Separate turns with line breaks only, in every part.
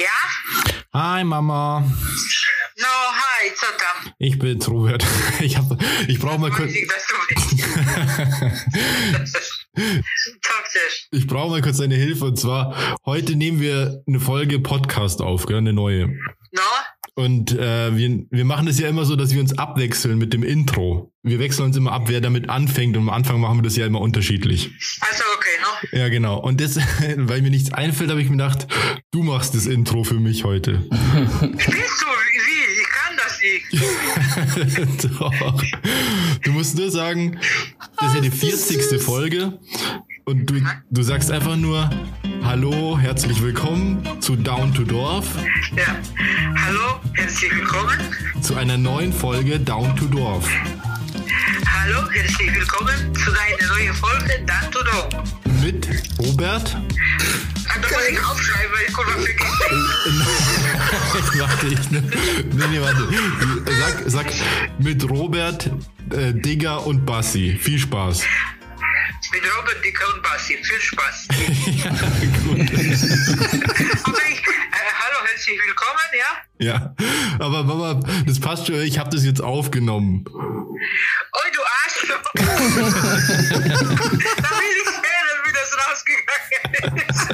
Ja?
Hi Mama.
No, hi, tam?
Ich bin's Robert. Ich hab, ich brauche mal kurz. Ich brauche mal kurz deine Hilfe und zwar heute nehmen wir eine Folge Podcast auf, gell, eine neue.
No?
Und äh, wir, wir machen es ja immer so, dass wir uns abwechseln mit dem Intro. Wir wechseln uns immer ab, wer damit anfängt und am Anfang machen wir das ja immer unterschiedlich.
Also?
Ja, genau. Und das, weil mir nichts einfällt, habe ich mir gedacht, du machst das Intro für mich heute.
Spielst du? Wie? Ich kann das nicht.
Doch. Du musst nur sagen, das ist ja die 40. Folge und du, du sagst einfach nur Hallo, herzlich willkommen zu Down to Dorf,
Ja. Hallo, herzlich willkommen.
zu einer neuen Folge Down to Dorf.
Hallo, herzlich willkommen zu deiner neuen Folge Dan to Know.
Mit Robert.
Muss ich aufschreiben, weil ich was vergessen.
ich, nee, nee, warte. Sag, sag mit Robert, äh, Digger und Bassi. Viel Spaß.
Mit Robert, Dicker und Basti. Viel Spaß.
ja, gut.
Aber ich, äh, hallo, herzlich willkommen, ja?
Ja, aber Mama, das passt schon. Ich habe das jetzt aufgenommen.
Oh, du Arschloch. da will ich rausgegangen ist.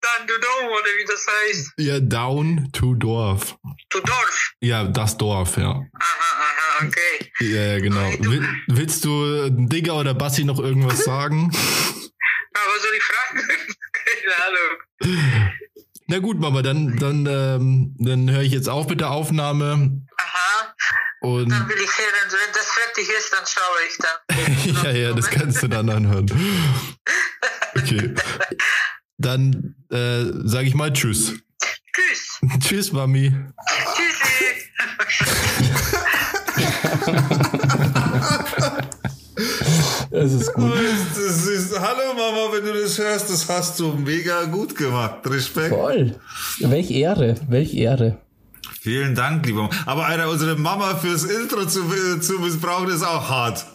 Dan to Know, oder wie das heißt.
Ja, Down to Dorf.
To Dorf.
Ja, das Dorf, ja.
Aha, aha, okay.
Ja, genau. Will, willst du Digger oder Bassi noch irgendwas sagen?
Aber was soll ich fragen? Keine Ahnung.
Na gut, Mama, dann, dann, ähm, dann höre ich jetzt auf mit der Aufnahme.
Aha,
Und
dann will ich sehen, wenn das fertig ist, dann schaue ich dann.
ja, ja, das kannst du dann anhören. Okay. Dann äh, sage ich mal Tschüss.
Tschüss.
Tschüss, Mami.
Tschüssi.
Das ist gut.
Das ist, hallo Mama, wenn du das hörst, das hast du mega gut gemacht. Respekt.
Voll. Welch Ehre, welch Ehre.
Vielen Dank, lieber Mama. Aber Alter, unsere Mama fürs Intro zu, zu missbrauchen ist auch hart.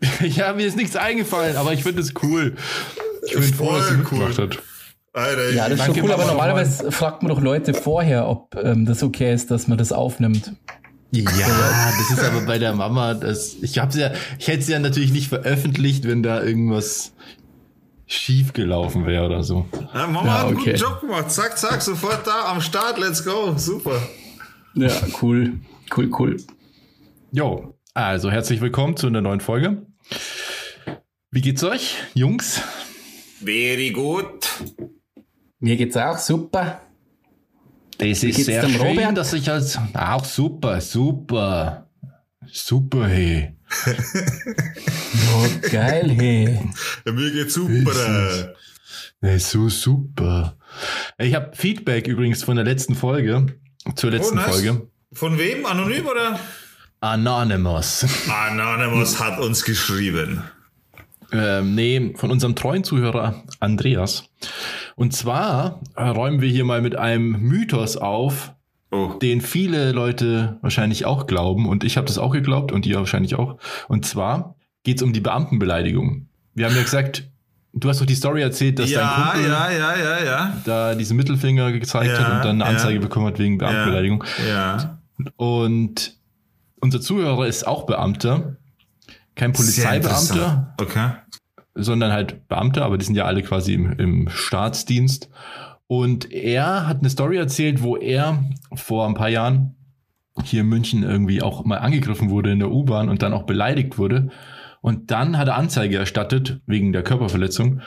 Ja, mir ist nichts eingefallen, aber ich finde es cool. Ich bin froh, dass sie mitgemacht
cool.
hat.
Alter,
Ja, das ist schon cool, aber normalerweise fragt man doch Leute vorher, ob ähm, das okay ist, dass man das aufnimmt.
Ja, das ist aber bei der Mama, das, ich hab's ja, ich hätte es ja natürlich nicht veröffentlicht, wenn da irgendwas schief gelaufen wäre oder so.
ja, Mama
Ja,
hat einen
okay.
guten Job gemacht. Zack, zack, sofort da am Start. Let's go. Super.
Ja, cool. Cool, cool.
Jo, also herzlich willkommen zu einer neuen Folge. Wie geht's euch, Jungs?
Very gut.
Mir geht's auch super.
Das
Wie
ist
geht's
sehr
dem
schön,
Robert?
dass ich als auch super, super, super, hey.
Oh, geil, hey.
Ja, mir geht's super.
Das ist so super. Ich habe Feedback übrigens von der letzten Folge, zur letzten
Oh, nice.
Folge.
Von wem? Anonym oder?
Anonymous.
Anonymous hat uns geschrieben.
Ähm, nee, von unserem treuen Zuhörer Andreas. Und zwar räumen wir hier mal mit einem Mythos auf,
Oh.
den viele Leute wahrscheinlich auch glauben. Und ich habe das auch geglaubt und ihr wahrscheinlich auch. Und zwar geht es um die Beamtenbeleidigung. Wir haben ja gesagt, du hast doch die Story erzählt, dass dein
Ja,
Kumpel
ja, ja, ja,
da diesen Mittelfinger gezeigt hat und dann eine. Anzeige bekommen hat wegen Beamtenbeleidigung.
Ja.
Und unser Zuhörer ist auch Beamter. Kein Polizeibeamter.
Okay.
sondern halt Beamter, aber die sind ja alle quasi im, im Staatsdienst. Und er hat eine Story erzählt, wo er vor ein paar Jahren hier in München irgendwie auch mal angegriffen wurde in der U-Bahn und dann auch beleidigt wurde. Und dann hat er Anzeige erstattet wegen der Körperverletzung.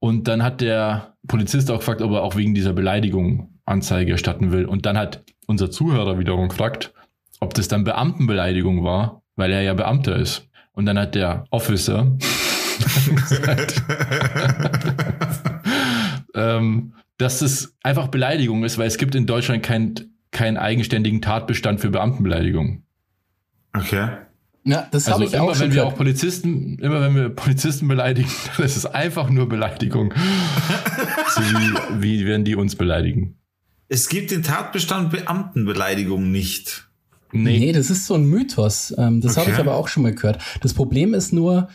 Und dann hat der Polizist auch gefragt, ob er auch wegen dieser Beleidigung Anzeige erstatten will. Und dann hat unser Zuhörer wiederum gefragt, ob das dann Beamtenbeleidigung war, weil er ja Beamter ist. Und dann hat der Officer gesagt, ähm, dass es einfach Beleidigung ist, weil es gibt in Deutschland keinen keinen eigenständigen Tatbestand für Beamtenbeleidigung.
Okay.
Ja, das
Also
habe ich
immer
auch schon
wenn wir auch
gehört.
Polizisten, immer wenn wir Polizisten beleidigen, dann ist es einfach nur Beleidigung. so wie, wie wenn die uns beleidigen.
Es gibt den Tatbestand Beamtenbeleidigung nicht.
Nee,
Nee, das ist so ein Mythos. Ähm, das habe ich
Okay.
aber auch schon mal gehört. Das Problem ist nur,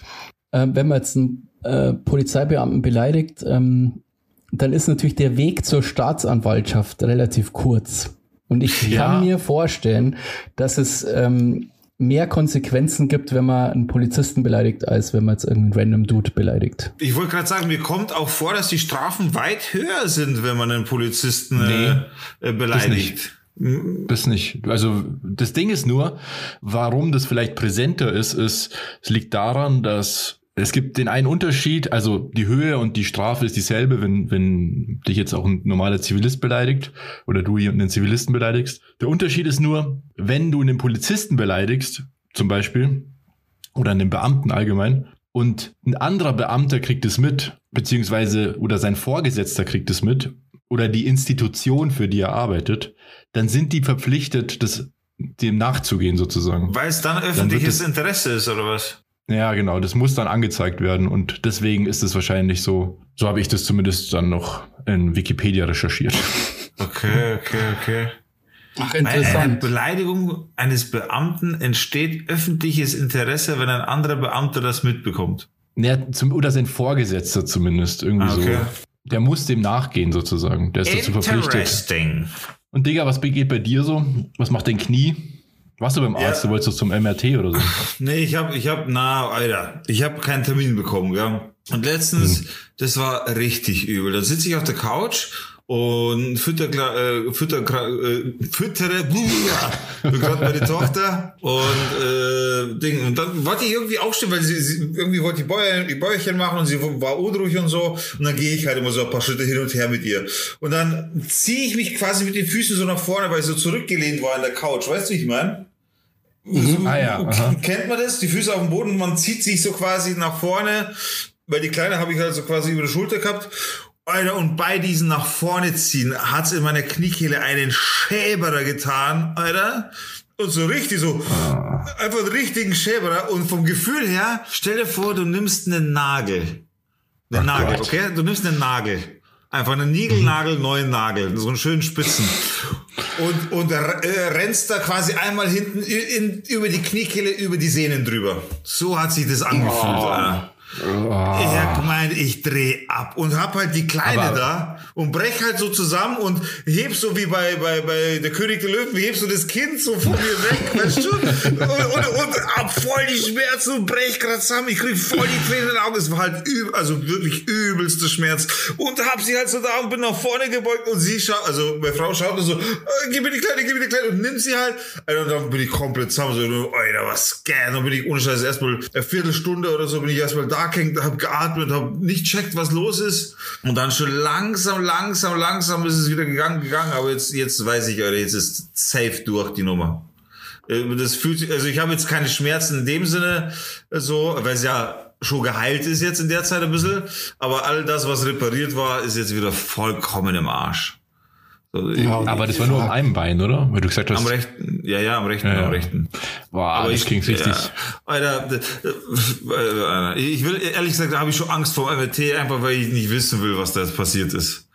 äh, wenn man jetzt einen äh, Polizeibeamten beleidigt, ähm, dann ist natürlich der Weg zur Staatsanwaltschaft relativ kurz. Und ich
Ja.
kann mir vorstellen, dass es ähm, mehr Konsequenzen gibt, wenn man einen Polizisten beleidigt, als wenn man jetzt irgendeinen random Dude beleidigt.
Ich wollte gerade sagen, mir kommt auch vor, dass die Strafen weit höher sind, wenn man einen Polizisten
Nee,
äh, beleidigt.
Das nicht. Also das Ding ist nur, warum das vielleicht präsenter ist, ist, es liegt daran, dass es gibt den einen Unterschied, also die Höhe und die Strafe ist dieselbe, wenn, wenn dich jetzt auch ein normaler Zivilist beleidigt oder du einen Zivilisten beleidigst. Der Unterschied ist nur, wenn du einen Polizisten beleidigst, zum Beispiel, oder einen Beamten allgemein, und ein anderer Beamter kriegt es mit, beziehungsweise oder sein Vorgesetzter kriegt es mit, oder die Institution, für die er arbeitet, dann sind die verpflichtet, das dem nachzugehen sozusagen.
Weil es dann öffentliches
es-
Interesse ist, oder was?
Ja, genau, das muss dann angezeigt werden und deswegen ist es wahrscheinlich so, so habe ich das zumindest dann noch in Wikipedia recherchiert.
Okay, okay, okay.
Ach,
Weil eine Beleidigung eines Beamten entsteht öffentliches Interesse, wenn ein anderer Beamter das mitbekommt.
Ja, zum, oder sein Vorgesetzter zumindest irgendwie
Ah, okay.
so. Der muss dem nachgehen sozusagen. Der ist dazu verpflichtet.
Interesting.
Und Digga, was geht bei dir so? Was macht dein Knie? Warst du beim Arzt?
Ja.
Du wolltest zum MRT oder so?
Nee, ich hab, ich hab, na, Alter, ich hab keinen Termin bekommen, gell? Und letztens, das war richtig übel. Da sitze ich auf der Couch und fütter, äh, fütter, äh, füttere, bin gerade meine Tochter und äh, Ding. Und dann wollte ich irgendwie aufstehen, weil sie, sie irgendwie wollte die, Bäuer, die Bäuerchen machen und sie war unruhig und so. Und dann gehe ich halt immer so ein paar Schritte hin und her mit ihr. Und dann ziehe ich mich quasi mit den Füßen so nach vorne, weil ich so zurückgelehnt war in der Couch. Weißt du, wie ich meine?
Ah ja, aha.
Kennt man das? Die Füße auf dem Boden, man zieht sich so quasi nach vorne, weil die Kleine habe ich halt so quasi über die Schulter gehabt. Alter, und bei diesem nach vorne ziehen hat's in meiner Kniekehle einen Schäberer getan, Alter. Und so richtig so, einfach einen richtigen Schäberer. Und vom Gefühl her, stell dir vor, du nimmst einen Nagel. Einen
Ach
Nagel,
Gott.
okay? Du nimmst einen Nagel. Einfach einen Niegelnagel, neuen Nagel. So einen schönen Spitzen. Und, und äh, rennst da quasi einmal hinten in, in, über die Kniekehle, über die Sehnen drüber. So hat sich das angefühlt. Alter. Ich hab gemeint, ich dreh ab und hab halt die Kleine
Aber-
da und brech halt so zusammen und heb so wie bei, bei, bei der König der Löwen, heb so das Kind so von mir weg, weißt du? Und, und, und hab voll die Schmerzen und brech grad zusammen. Ich krieg voll die Tränen in den Augen. Es war halt übel, also wirklich übelster Schmerz. Und hab sie halt so da und bin nach vorne gebeugt und sie schaut, also meine Frau schaut so, äh, gib mir die Kleine, gib mir die Kleine und nimmt sie halt. Und dann bin ich komplett zusammen, so, Alter, was geht? Dann bin ich ohne Scheiß erstmal eine Viertelstunde oder so bin ich erstmal da gehängt, hab geatmet, hab nicht checkt, was los ist. Und dann schon langsam, langsam, langsam ist es wieder gegangen, gegangen. Aber jetzt, jetzt weiß ich, Alter, jetzt ist safe durch die Nummer. Äh, Das fühlt sich, also ich habe jetzt keine Schmerzen in dem Sinne äh, so, weil es ja schon geheilt ist jetzt in der Zeit ein bisschen. Aber all das, was repariert war, ist jetzt wieder vollkommen im Arsch. So, ich-
Aber das war nur am einem Bein, oder? Weil du gesagt hast,
am rechten, ja, ja, am rechten,
Ja, ja.
am rechten.
boah,
Aber
das
ich-
klingt richtig.
Ja, Alter, äh, ich will, ehrlich gesagt, da habe ich schon Angst vor MRT, einfach weil ich nicht wissen will, was da jetzt passiert ist.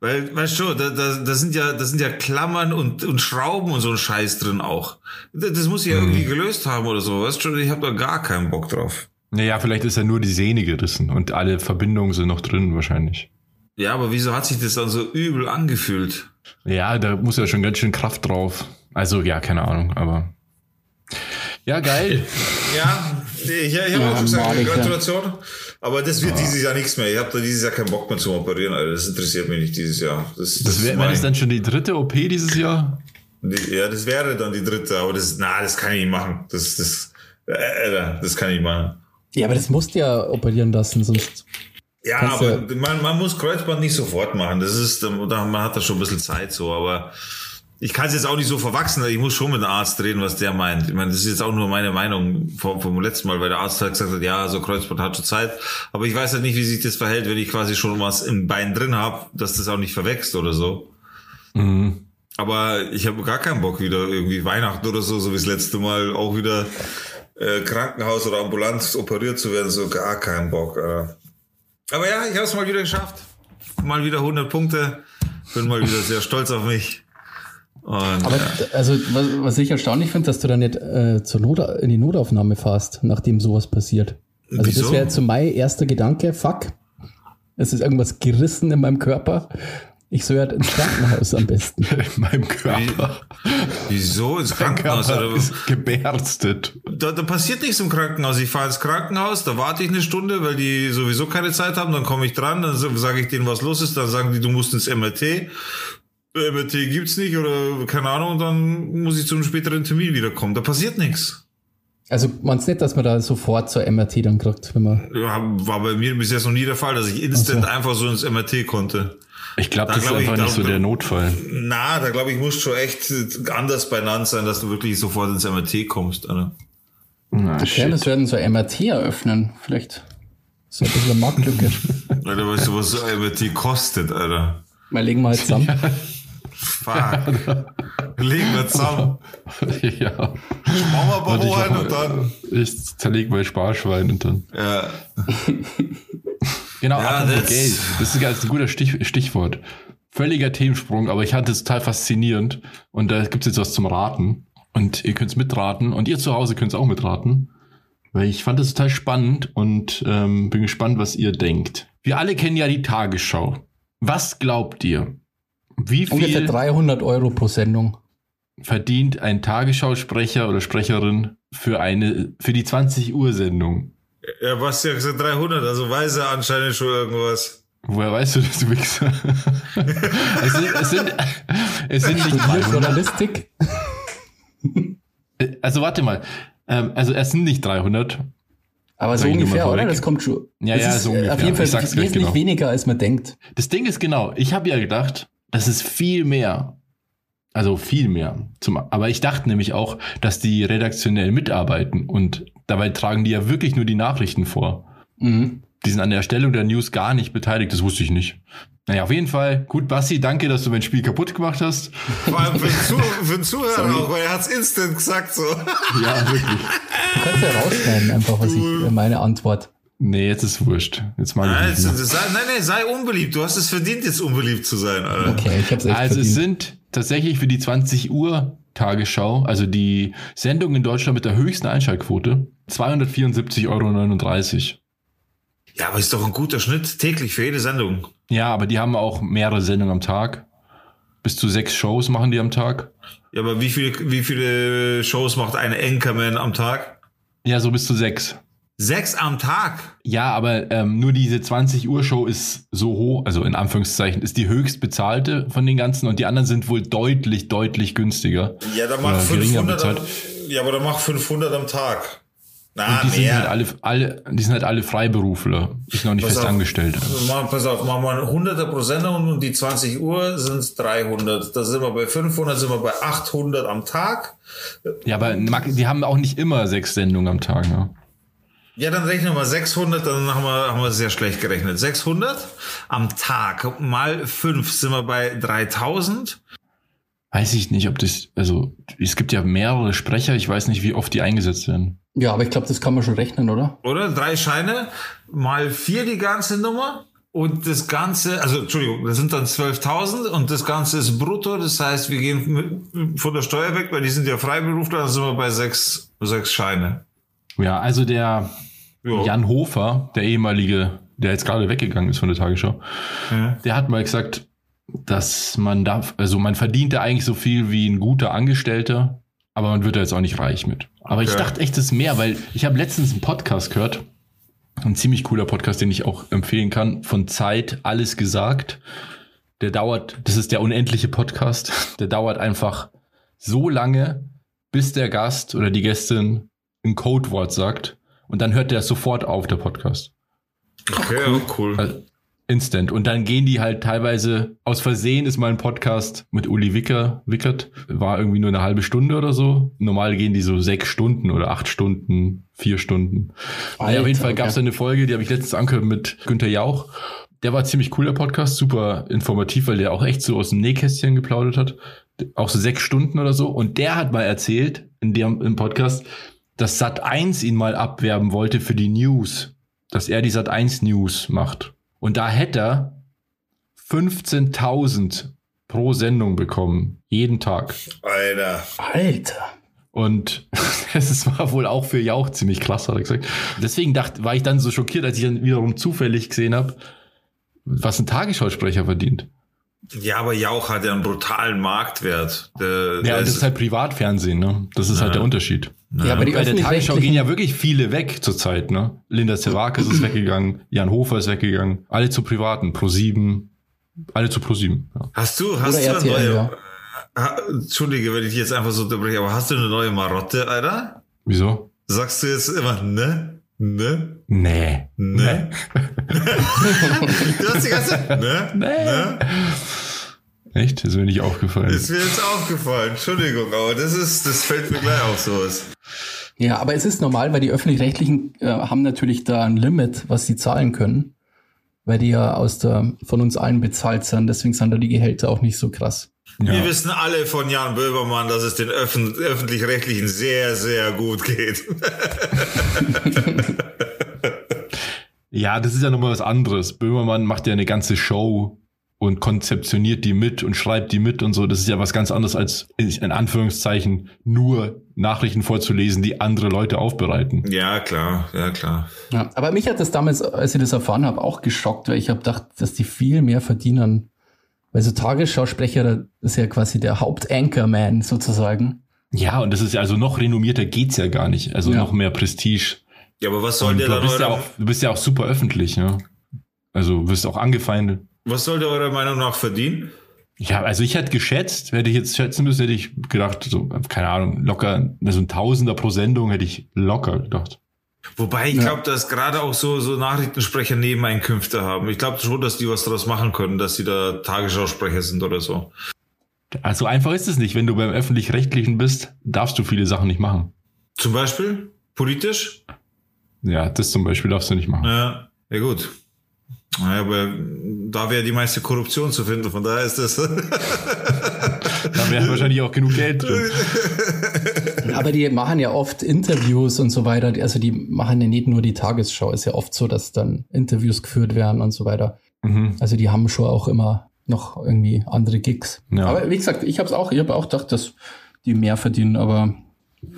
Weil, weißt du, da, da, da sind ja, da sind ja Klammern und, und Schrauben und so ein Scheiß drin auch. Das, das muss ich ja
Mhm.
irgendwie gelöst haben oder so, weißt du, ich habe da gar keinen Bock drauf.
Naja, vielleicht ist ja nur die Sehne gerissen und alle Verbindungen sind noch drin wahrscheinlich.
Ja, aber wieso hat sich das dann so übel angefühlt?
Ja, da muss ja schon ganz schön Kraft drauf. Also, ja, keine Ahnung, aber. Ja, geil.
Ja, ich, ich habe
Ja,
auch schon gesagt,
ja.
Gratulation. Aber das wird dieses Jahr nichts mehr. Ich habe da dieses Jahr keinen Bock mehr zu operieren, Alter. Das interessiert mich nicht dieses Jahr. Das,
Das wäre
mein-
dann schon die dritte OP dieses Jahr?
Die, ja, das wäre dann die dritte, aber das, na, das kann ich nicht machen. Das, das, äh, das kann ich nicht machen.
Ja, aber das musst du ja operieren lassen, sonst.
Ja,
Kannst
aber
du-
man, man muss Kreuzband nicht sofort machen. Das ist, man hat da schon ein bisschen Zeit so, aber ich kann es jetzt auch nicht so verwachsen. Ich muss schon mit dem Arzt reden, was der meint. Ich meine, das ist jetzt auch nur meine Meinung vom, vom letzten Mal, weil der Arzt halt gesagt hat, ja, so Kreuzband hat schon Zeit. Aber ich weiß halt nicht, wie sich das verhält, wenn ich quasi schon was im Bein drin habe, dass das auch nicht verwächst oder so.
Mhm.
Aber ich habe gar keinen Bock wieder irgendwie Weihnachten oder so, so wie das letzte Mal auch wieder äh, Krankenhaus oder ambulant operiert zu werden, so gar keinen Bock. Äh. Aber ja, ich habe es mal wieder geschafft. Mal wieder 100 Punkte. Bin mal wieder sehr stolz auf mich. Und
Aber also, was, was ich erstaunlich finde, dass du dann nicht äh, zur Not, in die Notaufnahme fährst, nachdem sowas passiert. Also
Wieso?
das wäre so mein erster Gedanke, fuck. Es ist irgendwas gerissen in meinem Körper. Ich soll halt ins Krankenhaus am besten.
In meinem Körper.
Wieso ins Krankenhaus?
Körper
Oder?
ist gebärstet.
Da, da passiert nichts im Krankenhaus. Ich fahre ins Krankenhaus, da warte ich eine Stunde, weil die sowieso keine Zeit haben. Dann komme ich dran, dann sage ich denen, was los ist. Dann sagen die, du musst ins MRT. MRT gibt's nicht oder keine Ahnung. Und dann muss ich zu einem späteren Termin wiederkommen. Da passiert nichts.
Also man nicht, dass man da sofort zur MRT dann kriegt, wenn man.
Ja, war bei mir bis jetzt noch nie der Fall, dass ich instant
Ach so.
einfach so ins MRT konnte.
Ich glaube,
Da
das ist
glaub ich,
einfach
da-
nicht so der Notfall.
Na, da glaube ich, muss schon echt anders benannt sein, dass du wirklich sofort ins MRT kommst. Alter.
Na,
Okay,
shit.
das werden so ein MRT eröffnen. Vielleicht so ein bisschen eine Marktlücke.
Alter, weißt du, was so ein MRT kostet, Alter?
Mal legen wir halt zusammen.
Fuck. Legen wir zusammen.
ja.
Rein
mach-
und dann.
ich zerleg mein Sparschwein und dann.
Ja.
Genau,
Ja, das-
Geld. Das ist ein- guter Stich, Stichwort. Völliger Themensprung, aber ich hatte es total faszinierend. Und da gibt's jetzt was zum Raten. Und ihr könnt's mitraten. Und ihr zu Hause könnt's auch mitraten. Weil ich fand das total spannend und ähm, bin gespannt, was ihr denkt. Wir alle kennen ja die Tagesschau. Was glaubt ihr? Wie
Ungefähr
viel
300 Euro pro Sendung.
Verdient ein Tagesschausprecher oder Sprecherin für eine für die 20 Uhr Sendung?
Ja, was ja gesagt 300, also weiß er anscheinend schon irgendwas.
Woher weißt du das, du Wichser? es, sind, es, sind, es sind nicht 300.
Journalistik.
Also warte mal. Ähm, also es sind nicht 300.
Aber so
mal
ungefähr, oder? Das kommt schon.
Ja, ja,
ist
so
äh,
ungefähr.
Auf jeden Fall
Ich sag's
wesentlich
genau.
weniger, als man denkt.
Das Ding ist genau, ich habe ja gedacht, das ist viel mehr. Also viel mehr. Zum, aber ich dachte nämlich auch, dass die redaktionell mitarbeiten und dabei tragen die ja wirklich nur die Nachrichten vor.
Mhm.
Die sind an der Erstellung der News gar nicht beteiligt, das wusste ich nicht. Naja, auf jeden Fall. Gut, Basti, danke, dass du mein Spiel kaputt gemacht hast.
Vor allem für den, Zu für den Zuhörer auch, weil er hat's instant gesagt so.
Ja, wirklich.
Du kannst ja rausschneiden, einfach, was ich, meine Antwort.
Nee, jetzt ist wurscht. Jetzt mag
Nein,
ich nicht mehr.
sei, nein, nein, sei unbeliebt. Du hast es verdient, jetzt unbeliebt zu sein, Alter.
Okay, ich hab's echt
Also es
verdient.
sind tatsächlich für die 20 Uhr Tagesschau, also die Sendung in Deutschland mit der höchsten Einschaltquote, 274,39 Euro.
Ja, aber ist doch ein guter Schnitt täglich für jede Sendung.
Ja, aber die haben auch mehrere Sendungen am Tag. Bis zu sechs Shows machen die am Tag.
Ja, aber wie viele, wie viele Shows macht ein Anchorman am Tag?
Ja, so bis zu sechs.
Sechs am Tag.
Ja, aber ähm, nur diese 20 Uhr Show ist so hoch, also in Anführungszeichen, ist die höchst bezahlte von den ganzen und die anderen sind wohl deutlich, deutlich günstiger.
Ja, da macht
Oder geringer
500 am. Ja, aber da macht 500 am Tag. Na,
Und die sind
mehr.
halt alle, alle, die sind halt alle Freiberufler. Die sind noch nicht
Pass
fest
auf.
angestellt.
Pass auf, machen wir ein 100er pro Sendung und die 20 Uhr sind 300. Da sind wir bei 500, sind wir bei 800 am Tag.
Ja, aber die haben auch nicht immer sechs Sendungen am Tag. Ne?
Ja, dann rechnen wir mal 600, dann haben wir, haben wir sehr schlecht gerechnet. 600 am Tag mal 5 sind wir bei 3000.
Weiß ich nicht, ob das, also es gibt ja mehrere Sprecher, ich weiß nicht, wie oft die eingesetzt werden.
Ja, aber ich glaube, das kann man schon rechnen, oder?
Oder? Drei Scheine mal 4 die ganze Nummer. Und das Ganze, also Entschuldigung, das sind dann 12.000 und das Ganze ist brutto. Das heißt, wir gehen mit, von der Steuer weg, weil die sind ja Freiberufler, dann sind wir bei sechs, sechs Scheine.
Ja, also der
Ja.
Jan Hofer, der ehemalige, der jetzt gerade weggegangen ist von der Tagesschau,
Ja.
der hat mal gesagt, dass man darf, also man verdient da eigentlich so viel wie ein guter Angestellter, aber man wird da jetzt auch nicht reich mit. Aber ich
Okay.
dachte echt, das ist mehr, weil ich habe letztens einen Podcast gehört, ein ziemlich cooler Podcast, den ich auch empfehlen kann, von Zeit, alles gesagt. Der dauert, das ist der unendliche Podcast, der dauert einfach so lange, bis der Gast oder die Gästin ein Codewort sagt und dann hört der sofort auf, der Podcast.
Okay, ja, cool.
Also, instant. Und dann gehen die halt teilweise, aus Versehen ist mal ein Podcast mit Uli Wicker, Wickert, war irgendwie nur eine halbe Stunde oder so. Normal gehen die so sechs Stunden oder acht Stunden, vier Stunden. Naja, auf jeden
Alter,
Fall gab es
okay.
eine Folge, die habe ich letztens angehört mit Günther Jauch. Der war ziemlich cool, der Podcast, super informativ, weil der auch echt so aus dem Nähkästchen geplaudert hat. Auch so sechs Stunden oder so. Und der hat mal erzählt, in dem im Podcast, dass Sat 1 ihn mal abwerben wollte für die News. Dass er die Sat 1 News macht. Und da hätte er 15.000 pro Sendung bekommen. Jeden Tag.
Alter.
Alter.
Und es war wohl auch für Jauch ziemlich krass, hat er gesagt. Deswegen dachte, war ich dann so schockiert, als ich dann wiederum zufällig gesehen habe, was ein Tagesschausprecher verdient.
Ja, aber Jauch hat ja einen brutalen Marktwert. Der,
Ja, das ist halt Privatfernsehen, ne? Das ist halt der Unterschied.
Ja, aber die
Bei der Tagesschau gehen ja wirklich viele weg zurzeit, ne? Linda Zerwakis ist weggegangen, Jan Hofer ist weggegangen, alle zu Privaten, Pro7, alle zu Pro7. Ja.
Hast du, hast
Oder
du eine
RTL,
neue,
ja.
ha, Entschuldige, wenn ich jetzt einfach so unterbreche, aber hast du eine neue Marotte, Alter?
Wieso?
Sagst du jetzt immer, ne? Ne?
Nee.
Ne? du hast die ganze Zeit, ne? Ne?
Echt? Das ist mir nicht aufgefallen.
Ist mir jetzt aufgefallen, Entschuldigung, aber das ist, das fällt mir gleich auf sowas.
Ja, aber es ist normal, weil die öffentlich-rechtlichen äh, haben natürlich da ein Limit, was sie zahlen können, weil die ja aus der von uns allen bezahlt sind. Deswegen sind da die Gehälter auch nicht so krass.
Wir
Ja.
wissen alle von Jan Böhmermann, dass es den Öffn öffentlich-rechtlichen sehr, sehr gut geht.
ja, das ist ja nochmal was anderes. Böhmermann macht ja eine ganze Show und konzeptioniert die mit und schreibt die mit und so. Das ist ja was ganz anderes als in Anführungszeichen nur Nachrichten vorzulesen, die andere Leute aufbereiten.
Ja, klar, ja, klar.
Ja, aber mich hat das damals, als ich das erfahren habe, auch geschockt, weil ich habe gedacht, dass die viel mehr verdienen. Weil so Tagesschausprecher, ist ja quasi der Hauptanchorman sozusagen.
Ja, und das ist ja also noch renommierter geht's ja gar nicht. Also
Ja.
noch mehr Prestige.
Ja, aber was soll
Und
der
du
dann
bist, ja auch, du bist ja auch super öffentlich, ne? Also wirst auch angefeindet.
was soll der eurer Meinung nach verdienen?
Ja, also ich hätte geschätzt, hätte ich jetzt schätzen müssen, hätte ich gedacht, so, keine Ahnung, locker, also ein Tausender pro Sendung hätte ich locker gedacht.
Wobei ich
Ja.
glaube, dass gerade auch so, so Nachrichtensprecher Nebeneinkünfte haben. Ich glaube schon, dass die was daraus machen können, dass sie da Tagesschausprecher sind oder so.
Also einfach ist es nicht. Wenn du beim Öffentlich-Rechtlichen bist, darfst du viele Sachen nicht machen.
Zum Beispiel politisch?
Ja, das zum Beispiel darfst du nicht machen.
Ja, ja gut. Naja, aber da wäre die meiste Korruption zu finden, von daher ist das.
Da wäre wahrscheinlich auch genug Geld drin.
Aber die machen ja oft Interviews und so weiter. Also die machen ja nicht nur die Tagesschau. Ist ja oft so, dass dann Interviews geführt werden und so weiter.
Mhm.
Also die haben schon auch immer noch irgendwie andere Gigs.
Ja.
Aber wie gesagt, ich habe es auch, ich habe auch gedacht, dass die mehr verdienen, aber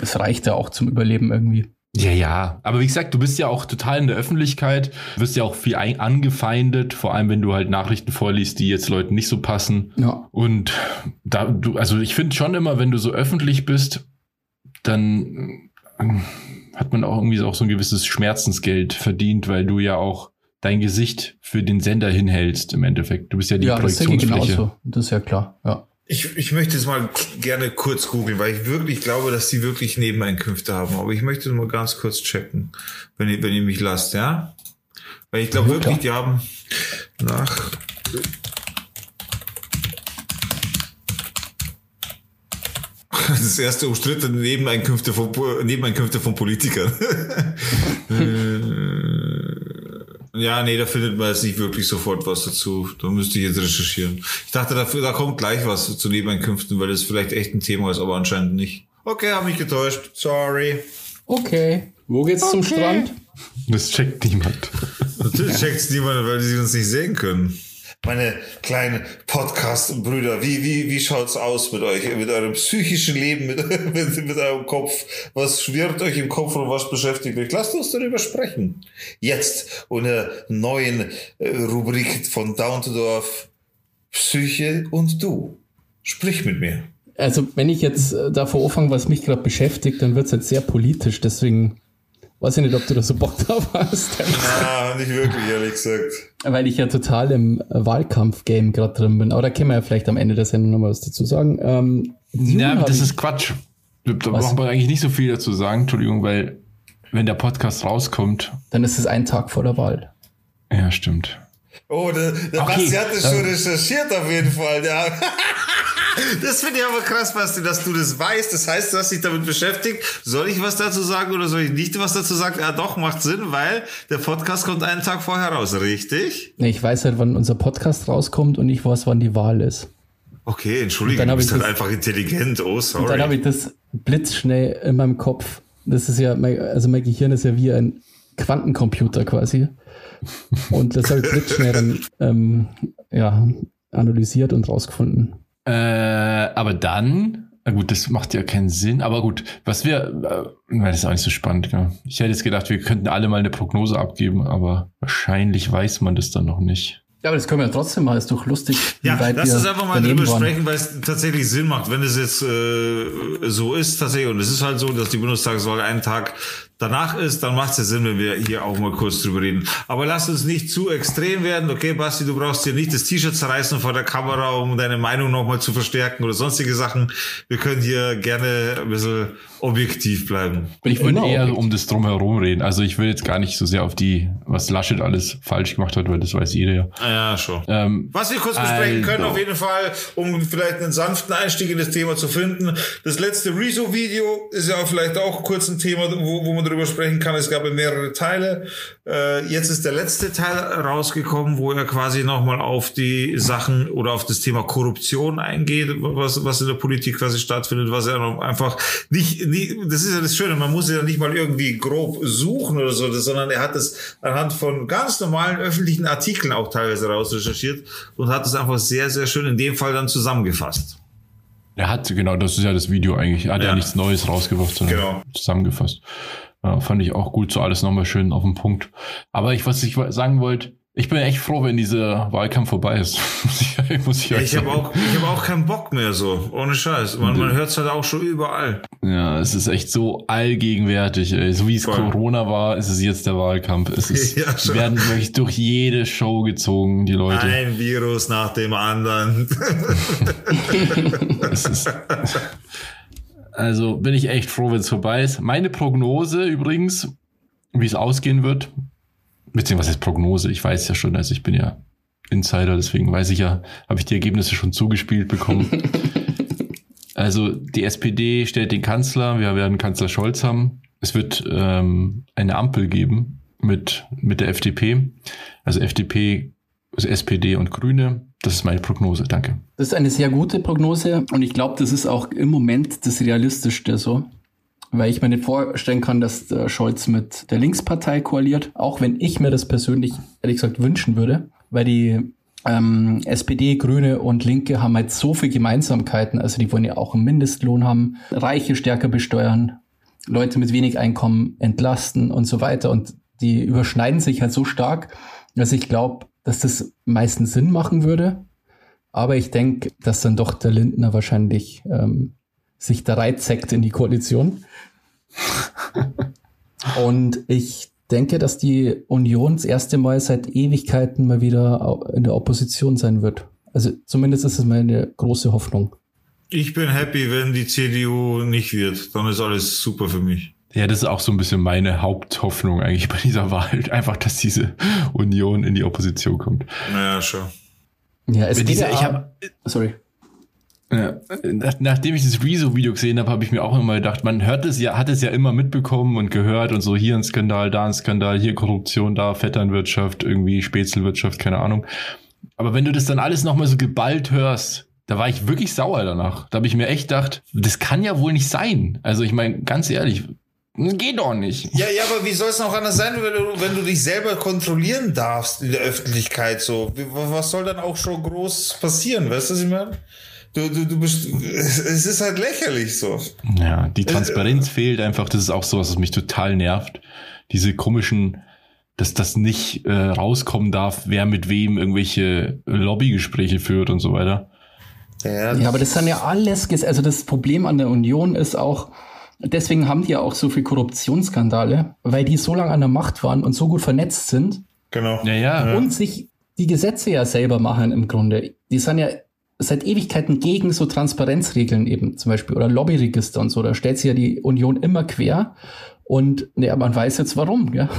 es reicht ja auch zum Überleben irgendwie.
Ja, ja. Aber wie gesagt, du bist ja auch total in der Öffentlichkeit, wirst ja auch viel ein- angefeindet, vor allem wenn du halt Nachrichten vorliest, die jetzt Leuten nicht so passen.
Ja.
Und da du, also ich finde schon immer, wenn du so öffentlich bist, dann ähm, hat man auch irgendwie auch so ein gewisses Schmerzensgeld verdient, weil du ja auch dein Gesicht für den Sender hinhältst im Endeffekt. Du bist ja die
ja, das
Projektionsfläche.
genauso. Das ist ja klar. Ja.
Ich, ich möchte jetzt mal gerne kurz googeln, weil ich wirklich glaube, dass die wirklich Nebeneinkünfte haben. Aber ich möchte mal ganz kurz checken, wenn ihr, wenn ihr mich lasst, ja? Weil ich glaube
Ja,
wirklich,
klar.
die haben nach. Das erste umstrittene Nebeneinkünfte von, Nebeneinkünfte von Politikern. Äh, ja, nee, da findet man jetzt nicht wirklich sofort was dazu. Da müsste ich jetzt recherchieren. Ich dachte, dafür, da kommt gleich was zu Nebeneinkünften, weil das vielleicht echt ein Thema ist, aber anscheinend nicht. Okay, hab mich getäuscht. Sorry.
Okay. Wo geht's zum Strand?
Das checkt niemand.
Natürlich checkt's niemand, weil sie uns nicht sehen können. Meine kleinen Podcast-Brüder, wie, wie, wie schaut's aus mit euch, mit eurem psychischen Leben, mit, mit, mit eurem Kopf? Was schwirrt euch im Kopf und was beschäftigt euch? Lasst uns darüber sprechen. Jetzt unter neuen äh, Rubrik von Down to Dorf, Psyche und du. Sprich mit mir.
Also, wenn ich jetzt äh, davor anfange, was mich gerade beschäftigt, dann wird's jetzt sehr politisch. Deswegen weiß ich nicht, ob du da so Bock drauf hast.
Ah, nicht wirklich, ehrlich gesagt.
Weil ich ja total im Wahlkampf-Game gerade drin bin. Aber da können wir ja vielleicht am Ende der Sendung nochmal was dazu sagen. Ähm,
Ja, das ist Quatsch. Da da
Was?
braucht man eigentlich nicht so viel dazu sagen, Entschuldigung, weil wenn der Podcast rauskommt,
Dann ist es ein Tag vor der Wahl.
ja, stimmt.
Oh, der, der
Okay,
Basti hat das schon
ähm.
recherchiert auf jeden Fall. Ja. Das finde ich aber krass, Basti, dass du das weißt. Das heißt, du hast dich damit beschäftigt. Soll ich was dazu sagen oder soll ich nicht was dazu sagen? Ja, doch, macht Sinn, weil der Podcast kommt einen Tag vorher raus, richtig?
Ich weiß halt, wann unser Podcast rauskommt und ich weiß, wann die Wahl ist.
Okay, entschuldige,
dann
du bist
ich
halt
das-
einfach intelligent. Oh,
Und dann habe
sorry.
ich das blitzschnell in meinem Kopf. Das ist ja, mein, also mein Gehirn ist ja wie ein Quantencomputer quasi. Und das habe ich blitzschnell dann ähm, ja, analysiert und rausgefunden.
Äh, aber dann, na gut, das macht ja keinen Sinn. Aber gut, was wir, äh, das ist auch nicht so spannend. Gell? Ich hätte jetzt gedacht, wir könnten alle mal eine Prognose abgeben, aber wahrscheinlich weiß man das dann noch nicht.
Ja, aber das können wir ja trotzdem mal. Ist doch lustig.
Ja, lass
wir
uns einfach mal drüber sprechen, weil es tatsächlich Sinn macht, wenn es jetzt äh, so ist tatsächlich. Und es ist halt so, dass die Bundestagswahl einen Tag danach ist, dann macht es ja Sinn, wenn wir hier auch mal kurz drüber reden. Aber lass uns nicht zu extrem werden. Okay, Basti, du brauchst hier nicht das T-Shirt zerreißen vor der Kamera, um deine Meinung nochmal zu verstärken oder sonstige Sachen. Wir können hier gerne ein bisschen objektiv bleiben.
Ich würde eher
objektiv.
um das Drumherum reden. Also ich will jetzt gar nicht so sehr auf die, was Laschet alles falsch gemacht hat, weil das weiß jeder ja.
Ja, schon.
Ähm,
Was wir kurz besprechen
Also.
können, auf jeden Fall, um vielleicht einen sanften Einstieg in das Thema zu finden. Das letzte Rezo-Video ist ja auch vielleicht auch kurz ein Thema, wo, wo man darüber sprechen kann. Es gab ja mehrere Teile. Äh, jetzt ist der letzte Teil rausgekommen, wo er quasi nochmal auf die Sachen oder auf das Thema Korruption eingeht, was, was in der Politik quasi stattfindet, was er noch einfach nicht, das ist ja das Schöne, man muss ja nicht mal irgendwie grob suchen oder so, sondern er hat es anhand von ganz normalen öffentlichen Artikeln auch teilweise rausrecherchiert und hat es einfach sehr, sehr schön in dem Fall dann zusammengefasst.
er hat, genau, das ist ja das Video eigentlich. Er hat ja,
Ja.
nichts Neues rausgebracht, sondern
Genau.
zusammengefasst. Ja, fand ich auch gut, so alles nochmal schön auf den Punkt. Aber ich, was ich sagen wollte, ich bin echt froh, wenn dieser Wahlkampf vorbei ist. Ich, muss ich,
Ja, ich habe auch, ich habe auch keinen Bock mehr so, ohne Scheiß. Man, man hört es halt auch schon überall.
Ja, es ist echt so allgegenwärtig. Ey. So wie es
Voll.
Corona war, ist es jetzt der Wahlkampf. Es ist,
Ja, schon.
werden wirklich durch jede Show gezogen, die Leute.
Ein Virus nach dem anderen.
Ist, also bin ich echt froh, wenn es vorbei ist. Meine Prognose übrigens, wie es ausgehen wird, beziehungsweise was ist Prognose? Ich weiß ja schon, also ich bin ja Insider, deswegen weiß ich ja, habe ich die Ergebnisse schon zugespielt bekommen. also die SPD stellt den Kanzler, wir werden Kanzler Scholz haben. Es wird ähm, eine Ampel geben mit, mit der FDP, also FDP, also SPD und Grüne. Das ist meine Prognose, danke.
Das ist eine sehr gute Prognose und ich glaube, das ist auch im Moment das Realistischste so. Weil ich mir nicht vorstellen kann, dass der Scholz mit der Linkspartei koaliert, auch wenn ich mir das persönlich ehrlich gesagt wünschen würde, weil die ähm, SPD, Grüne und Linke haben halt so viel Gemeinsamkeiten. Also die wollen ja auch einen Mindestlohn haben, Reiche stärker besteuern, Leute mit wenig Einkommen entlasten und so weiter. Und die überschneiden sich halt so stark, dass ich glaube, dass das meistens Sinn machen würde. Aber ich denke, dass dann doch der Lindner wahrscheinlich ähm, sich da reinzeckt in die Koalition. Und ich denke, dass die Union das erste Mal seit Ewigkeiten mal wieder in der Opposition sein wird. Also zumindest ist es meine große Hoffnung.
Ich bin happy, wenn die CDU nicht wird. Dann ist alles super für mich.
Ja, das ist auch so ein bisschen meine Haupthoffnung eigentlich bei dieser Wahl. Einfach, dass diese Union in die Opposition kommt.
Naja, schon.
Ja, es
Wenn
geht ja,
ich hab,
sorry.
Ja, nach, nachdem ich das Rezo-Video gesehen habe, habe ich mir auch immer gedacht, man hört es ja, hat es ja immer mitbekommen und gehört und so hier ein Skandal, da ein Skandal, hier Korruption, da Vetternwirtschaft, irgendwie Spätzelwirtschaft, keine Ahnung. Aber wenn du das dann alles nochmal so geballt hörst, da war ich wirklich sauer danach. Da habe ich mir echt gedacht, das kann ja wohl nicht sein. Also ich meine, ganz ehrlich, geht doch nicht.
Ja, ja, aber wie soll es noch anders sein, wenn du, wenn du dich selber kontrollieren darfst in der Öffentlichkeit so? Was soll dann auch schon groß passieren? Weißt du, was ich meine? Du, du, du bist, es ist halt lächerlich so.
Ja, die Transparenz fehlt einfach. Das ist auch so, was mich total nervt. Diese komischen, dass das nicht äh, rauskommen darf, wer mit wem irgendwelche Lobbygespräche führt und so weiter.
Ja,
Ja, aber das sind ja alles, also das Problem an der Union ist auch, deswegen haben die ja auch so viel Korruptionsskandale, weil die so lange an der Macht waren und so gut vernetzt sind
genau.
Ja, ja.
und sich die Gesetze ja selber machen im Grunde. Die sind ja seit Ewigkeiten gegen so Transparenzregeln eben zum Beispiel oder Lobbyregister und so. Da stellt sich ja die Union immer quer und ja, man weiß jetzt warum, ja.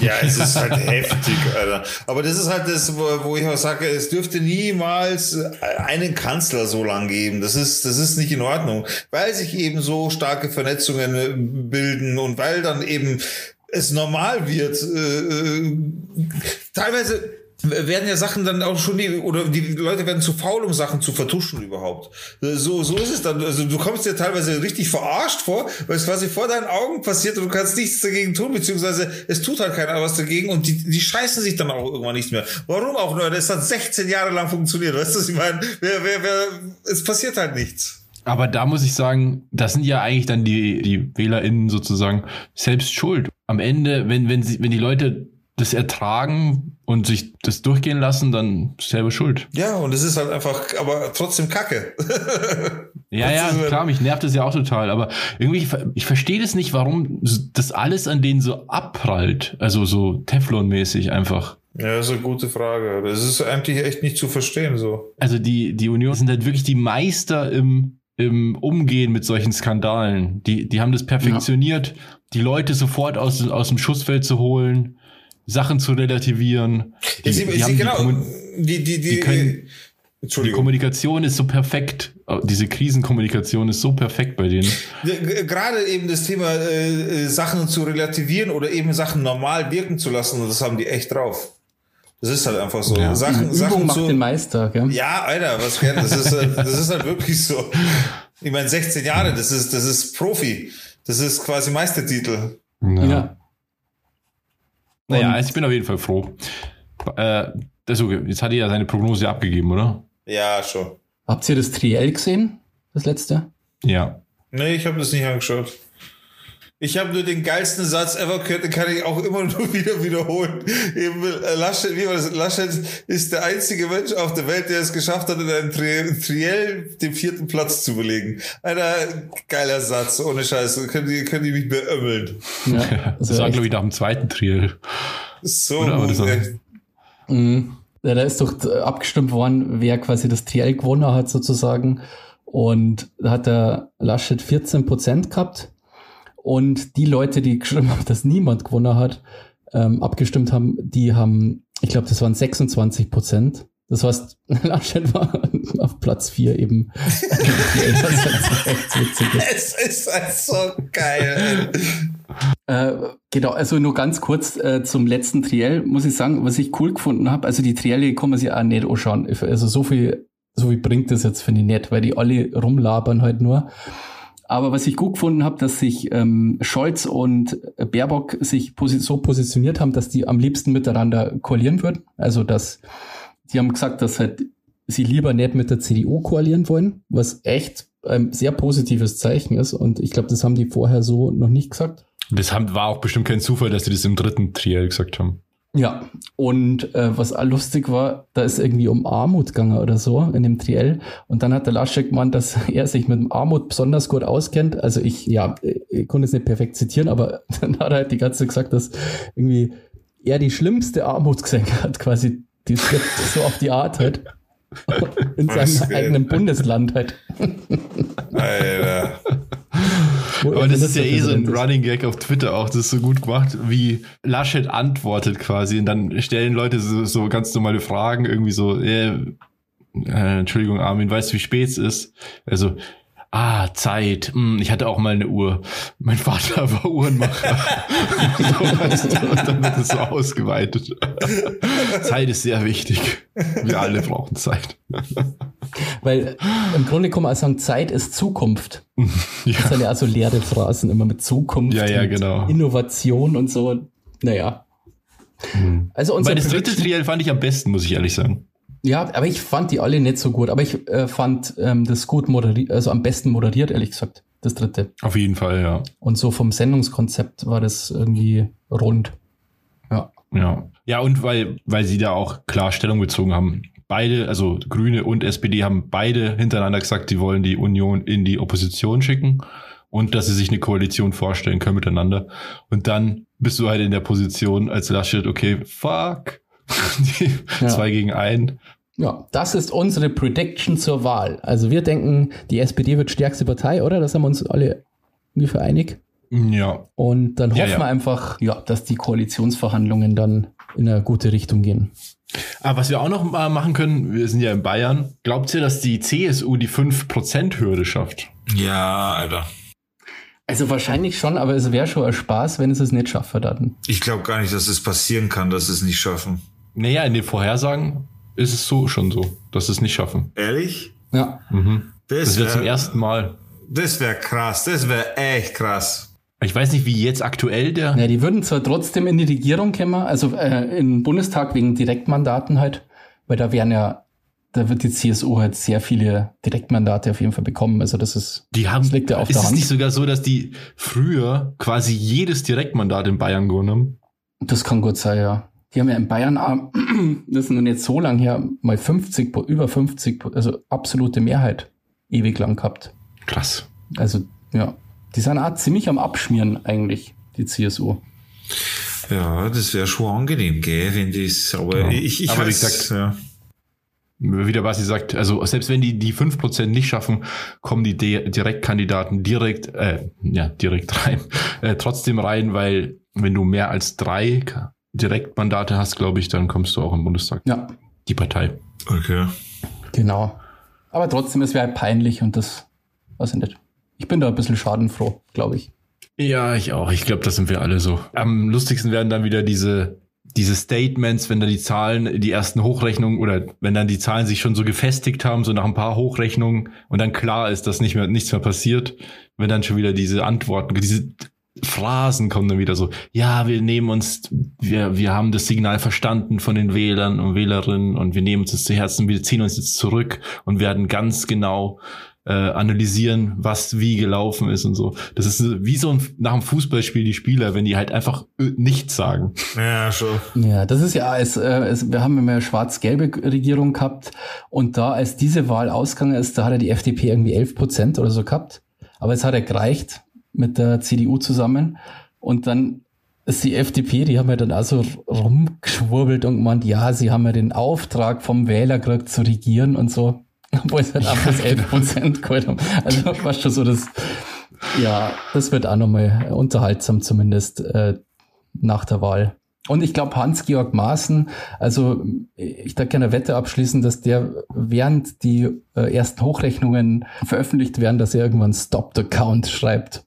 Ja, es ist halt heftig, Alter. Aber das ist halt das, wo, wo ich auch sage, es dürfte niemals einen Kanzler so lang geben. Das ist, das ist nicht in Ordnung, weil sich eben so starke Vernetzungen äh, bilden und weil dann eben es normal wird. Äh, äh, teilweise werden ja Sachen dann auch schon, die, oder die Leute werden zu faul, um Sachen zu vertuschen überhaupt. So, so ist es dann. Also du kommst dir teilweise richtig verarscht vor, weil es quasi vor deinen Augen passiert und du kannst nichts dagegen tun, beziehungsweise es tut halt keiner was dagegen und die, die scheißen sich dann auch irgendwann nicht mehr. Warum auch nur? Das hat 16 Jahre lang funktioniert, weißt du, was ich meine? Wer, wer, wer, es passiert halt nichts.
Aber da muss ich sagen, das sind ja eigentlich dann die, die WählerInnen sozusagen selbst schuld. Am Ende, wenn, wenn sie, wenn die Leute das ertragen, und sich das durchgehen lassen, dann selber schuld.
Ja, und es ist halt einfach, aber trotzdem Kacke.
Ja, ja, klar, mich nervt das ja auch total, aber irgendwie, ich ver- ich verstehe das nicht, warum das alles an denen so abprallt. Also so Teflon-mäßig einfach.
ja, das ist eine gute Frage. Das ist eigentlich echt nicht zu verstehen so.
Also die, die Union sind halt wirklich die Meister im, im Umgehen mit solchen Skandalen. Die, die haben das perfektioniert, die Leute sofort aus, aus dem Schussfeld zu holen, Sachen zu relativieren. Die,
Ja, sie,
die
sie, genau, die, die, die,
die können- Die. Kommunikation ist so perfekt. Diese Krisenkommunikation ist so perfekt bei denen.
Ja, Gerade eben das Thema äh, äh, Sachen zu relativieren oder eben Sachen normal wirken zu lassen, das haben die echt drauf. Das ist halt einfach so.
Ja.
Sachen,
Übung
Sachen
macht
zu,
den Meister, gell?
Ja, Alter, was kennt das ist, halt- das ist halt wirklich so. Ich meine, 16 Jahre, das ist, das ist Profi. Das ist quasi Meistertitel.
Ja.
Naja, also ich bin auf jeden Fall froh. Äh, also, jetzt hat er ja seine Prognose abgegeben, oder?
Ja, schon.
Habt ihr das Triell gesehen? Das letzte?
Ja.
Nee, ich habe das nicht angeschaut. Ich habe nur den geilsten Satz ever gehört, den kann ich auch immer nur wieder wiederholen. Eben, äh, Laschet, wie war das? Laschet ist der einzige Mensch auf der Welt, der es geschafft hat, in einem Tri Triell den vierten Platz zu belegen. Einer geiler Satz, ohne Scheiß. Können die, können die mich beömmeln.
Ja,
Das war, glaube ich, nach dem zweiten Triell.
So
Oder,
gut.
Mhm. Ja, da ist doch äh, abgestimmt worden, wer quasi das TL gewonnen hat sozusagen. Und da hat der Laschet 14 Prozent gehabt. Und die Leute, die geschrieben haben, dass niemand gewonnen hat, ähm, abgestimmt haben, die haben, ich glaube, das waren 26 Prozent. Das heißt, Laschet war auf Platz 4 eben.
Es ist halt so geil.
Äh, genau, also nur ganz kurz äh, zum letzten Triell muss ich sagen, was ich cool gefunden habe. Also die Trielle kann man sich auch nicht anschauen. Also so viel, so viel bringt das jetzt, finde ich nicht, weil die alle rumlabern halt nur. Aber was ich gut gefunden habe, dass sich ähm, Scholz und Baerbock sich posi so positioniert haben, dass die am liebsten miteinander koalieren würden. Also dass die haben gesagt, dass halt sie lieber nicht mit der CDU koalieren wollen, was echt ein sehr positives Zeichen ist. Und ich glaube, das haben die vorher so noch nicht gesagt.
Das haben, war auch bestimmt kein Zufall, dass sie das im dritten Triell gesagt haben.
Ja, und äh, was auch lustig war, da ist irgendwie um Armut gegangen oder so in dem Triell. Und dann hat der Laschet gemeint, dass er sich mit Armut besonders gut auskennt. Also ich, ja, ich konnte es nicht perfekt zitieren, aber dann hat er halt die ganze Zeit gesagt, dass irgendwie er die schlimmste Armut gesehen hat, quasi. Die so auf die Art halt. In
Was
seinem
geht?
eigenen Bundesland halt.
Alter.
er
Aber das ist ja eh so ein. Running Gag auf Twitter auch. Das ist so gut gemacht, wie Laschet antwortet quasi. Und dann stellen Leute so, so ganz normale Fragen, irgendwie so, äh, äh, Entschuldigung, Armin, weißt du, wie spät es ist? Also, ah, Zeit. Hm, ich hatte auch mal eine Uhr. Mein Vater war Uhrenmacher. so, weißt du, und dann wird es so ausgeweitet. Zeit ist sehr wichtig. Wir alle brauchen Zeit.
Weil im Grunde kann man auch sagen, Zeit ist Zukunft.
Ja.
Das sind ja also leere Phrasen immer mit Zukunft.
Ja, ja, genau.
Innovation und so. Naja. Also unser
Weil das dritte Triell fand ich am besten, muss ich ehrlich sagen.
Ja, aber ich fand die alle nicht so gut. Aber ich äh, fand ähm, das gut moderiert, also am besten moderiert, ehrlich gesagt, das dritte.
Auf jeden Fall, ja.
Und so vom Sendungskonzept war das irgendwie rund. Ja.
Ja. Ja, und weil, weil sie da auch klar Stellung bezogen haben. Beide, also Grüne und SPD, haben beide hintereinander gesagt, sie wollen die Union in die Opposition schicken und dass sie sich eine Koalition vorstellen können miteinander. Und dann bist du halt in der Position als Laschet, okay, fuck. Die
Ja.
Zwei gegen ein.
Ja, das ist unsere Prediction zur Wahl. Also wir denken, die SPD wird stärkste Partei, oder? Da sind wir uns alle ungefähr einig.
Ja.
Und dann hoffen
Ja, ja.
wir einfach, ja, dass die Koalitionsverhandlungen dann in eine gute Richtung gehen.
Aber was wir auch noch mal machen können, wir sind ja in Bayern. Glaubt ihr, dass die CSU die 5%-Hürde schafft?
Ja, Alter.
Also wahrscheinlich schon, aber es wäre schon ein Spaß, wenn es es nicht schafft dann.
Ich glaube gar nicht, dass es passieren kann, dass sie es nicht schaffen.
Naja, in den Vorhersagen ist es so schon so, dass sie es nicht schaffen.
Ehrlich?
Ja.
Mhm.
Das,
Das wird zum ersten Mal.
Das wäre krass. Das wäre echt krass.
Ich weiß nicht, wie jetzt aktuell der.
Ja, die würden zwar trotzdem in die Regierung kommen, also äh, in den Bundestag wegen Direktmandaten halt, weil da wären ja, da wird die CSU halt sehr viele Direktmandate auf jeden Fall bekommen. Also das ist,
Die haben.
das liegt ja auf
ist
der
es
Hand.
nicht sogar so, dass die früher quasi jedes Direktmandat in Bayern gewonnen haben?
Das kann gut sein, ja. Die haben ja in Bayern, auch, das ist noch nicht so lang her, mal 50, über 50, also absolute Mehrheit ewig lang gehabt.
Krass.
Also, ja, die sind auch ziemlich am Abschmieren eigentlich, die CSU.
Ja, das wäre schon angenehm, gell, wenn das, aber
Ja.
ich, ich
Aber wie gesagt,
ja.
Wieder was sie sagt, also selbst wenn die die 5% nicht schaffen, kommen die De Direktkandidaten direkt, äh, ja, direkt rein, äh, trotzdem rein, weil wenn du mehr als drei Direktmandate hast, glaube ich, dann kommst du auch im Bundestag.
Ja,
Die Partei.
Okay.
genau. Aber trotzdem, es wäre halt peinlich und das, weiß ich nicht. Ich bin da ein bisschen schadenfroh, glaube ich.
Ja, ich auch. Ich glaube, das sind wir alle so. Am lustigsten werden dann wieder diese, diese Statements, wenn da die Zahlen, die ersten Hochrechnungen oder wenn dann die Zahlen sich schon so gefestigt haben, so nach ein paar Hochrechnungen und dann klar ist, dass nicht mehr, nichts mehr passiert, wenn dann schon wieder diese Antworten, diese Phrasen kommen dann wieder so, ja, wir nehmen uns, wir, wir haben das Signal verstanden von den Wählern und Wählerinnen und wir nehmen uns das zu Herzen, wir ziehen uns jetzt zurück und werden ganz genau äh, analysieren, was wie gelaufen ist und so. Das ist wie so ein, nach einem Fußballspiel die Spieler, wenn die halt einfach äh, nichts sagen.
Ja, schon.
Ja, das ist ja, es, äh, es, wir haben immer eine schwarz-gelbe Regierung gehabt und da, als diese Wahl ausgegangen ist, da hat ja die FDP irgendwie 11 Prozent oder so gehabt. Aber es hat ja gereicht mit der CDU zusammen und dann ist die FDP, die haben ja dann also rumgeschwurbelt und gemeint, ja, sie haben ja den Auftrag vom Wähler gekriegt zu regieren und so. Obwohl sie halt einfach das 11 Prozent geholt haben. Also fast schon so das, ja, das wird auch nochmal unterhaltsam zumindest äh, nach der Wahl. Und ich glaube, Hans-Georg Maaßen, also ich da gerne eine Wette abschließen, dass der, während die äh, ersten Hochrechnungen veröffentlicht werden, dass er irgendwann Stop the Count schreibt.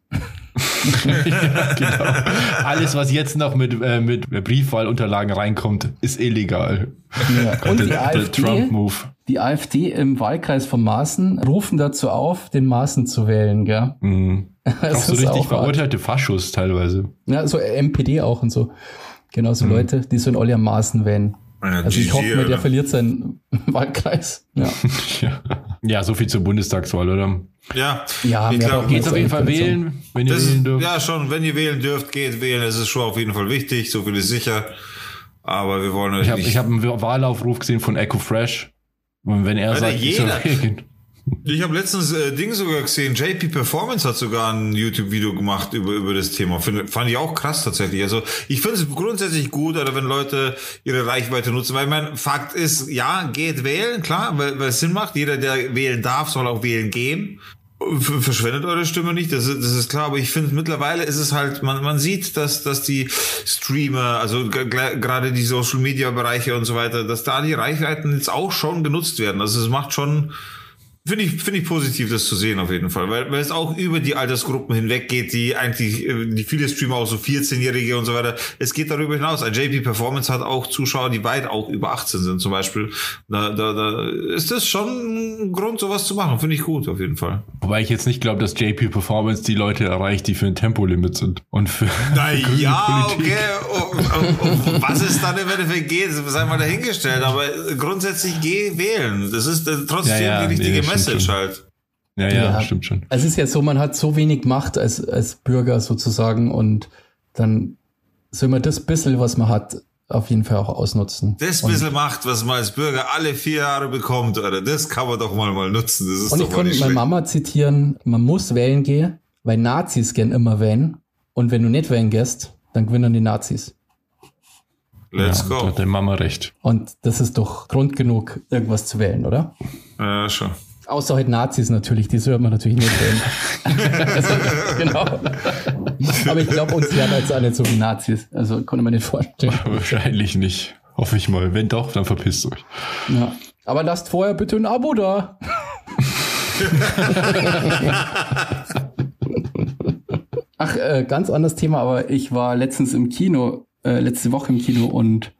ja, genau. Alles, was jetzt noch mit, äh, mit Briefwahlunterlagen reinkommt, ist illegal.
Ja. Und die
der,
AfD,
Trump-Move.
die AfD im Wahlkreis von Maaßen rufen dazu auf, den Maaßen zu wählen, gell?
Mhm. Auch so richtig verurteilte Faschos teilweise.
Ja, so MPD auch und so. Genau,
Mhm.
so Leute, die so in Olli am Maaßen wählen.
Ja,
Also ich hoffe mir, der verliert seinen Wahlkreis. Ja.
ja. ja, so viel zur Bundestagswahl, oder?
Ja,
Ja,
ich glaube,
Geht's auf jeden Fall wählen, wenn ihr
Das
wählen
ist,
dürft.
ja, schon. Wenn ihr wählen dürft, geht wählen. Das ist schon auf jeden Fall wichtig. So viel ist sicher. Aber wir wollen euch
Ich habe
nicht.
ich hab einen Wahlaufruf gesehen von Echo Fresh. Und wenn er
Alter,
sagt, ich soll
jeder.
wählen,
Ich habe letztens äh, Ding sogar gesehen, JP Performance hat sogar ein YouTube-Video gemacht über, über das Thema. Find, fand ich auch krass tatsächlich. Also ich finde es grundsätzlich gut, oder wenn Leute ihre Reichweite nutzen. Weil mein Fakt ist, ja, geht wählen, klar, weil, weil es Sinn macht. Jeder, der wählen darf, soll auch wählen gehen. Verschwendet eure Stimme nicht, das ist, das ist klar, aber ich finde mittlerweile ist es halt, man, man sieht, dass, dass die Streamer, also gerade die Social Media Bereiche und so weiter, dass da die Reichweiten jetzt auch schon genutzt werden. Also es macht schon, Finde ich, finde ich positiv, das zu sehen auf jeden Fall, weil, weil es auch über die Altersgruppen hinweg geht, die eigentlich, äh, die viele Streamer auch so 14-Jährige und so weiter. Es geht darüber hinaus. Ein JP Performance hat auch Zuschauer, die weit auch über 18 sind zum Beispiel. Da, da, da ist das schon ein Grund, sowas zu machen. Finde ich gut auf jeden Fall.
Wobei ich jetzt nicht glaube, dass JP Performance die Leute erreicht, die für ein Tempolimit sind. Und für
Na ja,
Politik.
okay. Um, um, um, was es dann im Endeffekt geht, sei mal dahingestellt. Aber grundsätzlich geh wählen. Das ist äh, trotzdem
Ja, ja,
die richtige
nee, stimmt
Message
schon.
halt.
Ja, ja,
Ja.
stimmt schon.
Es ist ja so, man hat so wenig Macht als, als Bürger sozusagen und dann soll man das bisschen, was man hat, auf jeden Fall auch ausnutzen.
Das
und,
bisschen Macht, was man als Bürger alle vier Jahre bekommt, oder das kann man doch mal mal nutzen. Das ist
und
doch
ich konnte meine. Mama zitieren, man muss wählen gehen, weil Nazis gern immer wählen und wenn du nicht wählen gehst, dann gewinnen die Nazis.
Let's
ja, Da
go.
hat deine Mama recht.
Und das ist doch Grund genug, irgendwas zu wählen, oder?
Ja, schon.
Außer halt Nazis natürlich, die soll man natürlich nicht wählen. also, genau. Aber ich glaube, uns werden jetzt alle so wie Nazis. Also konnte man nicht vorstellen.
Wahrscheinlich nicht. Hoffe ich mal. Wenn doch, dann verpisst euch.
Ja. Aber lasst vorher bitte ein Abo da. Ach, äh, ganz anderes Thema, aber ich war letztens im Kino, äh, letzte Woche im Kino und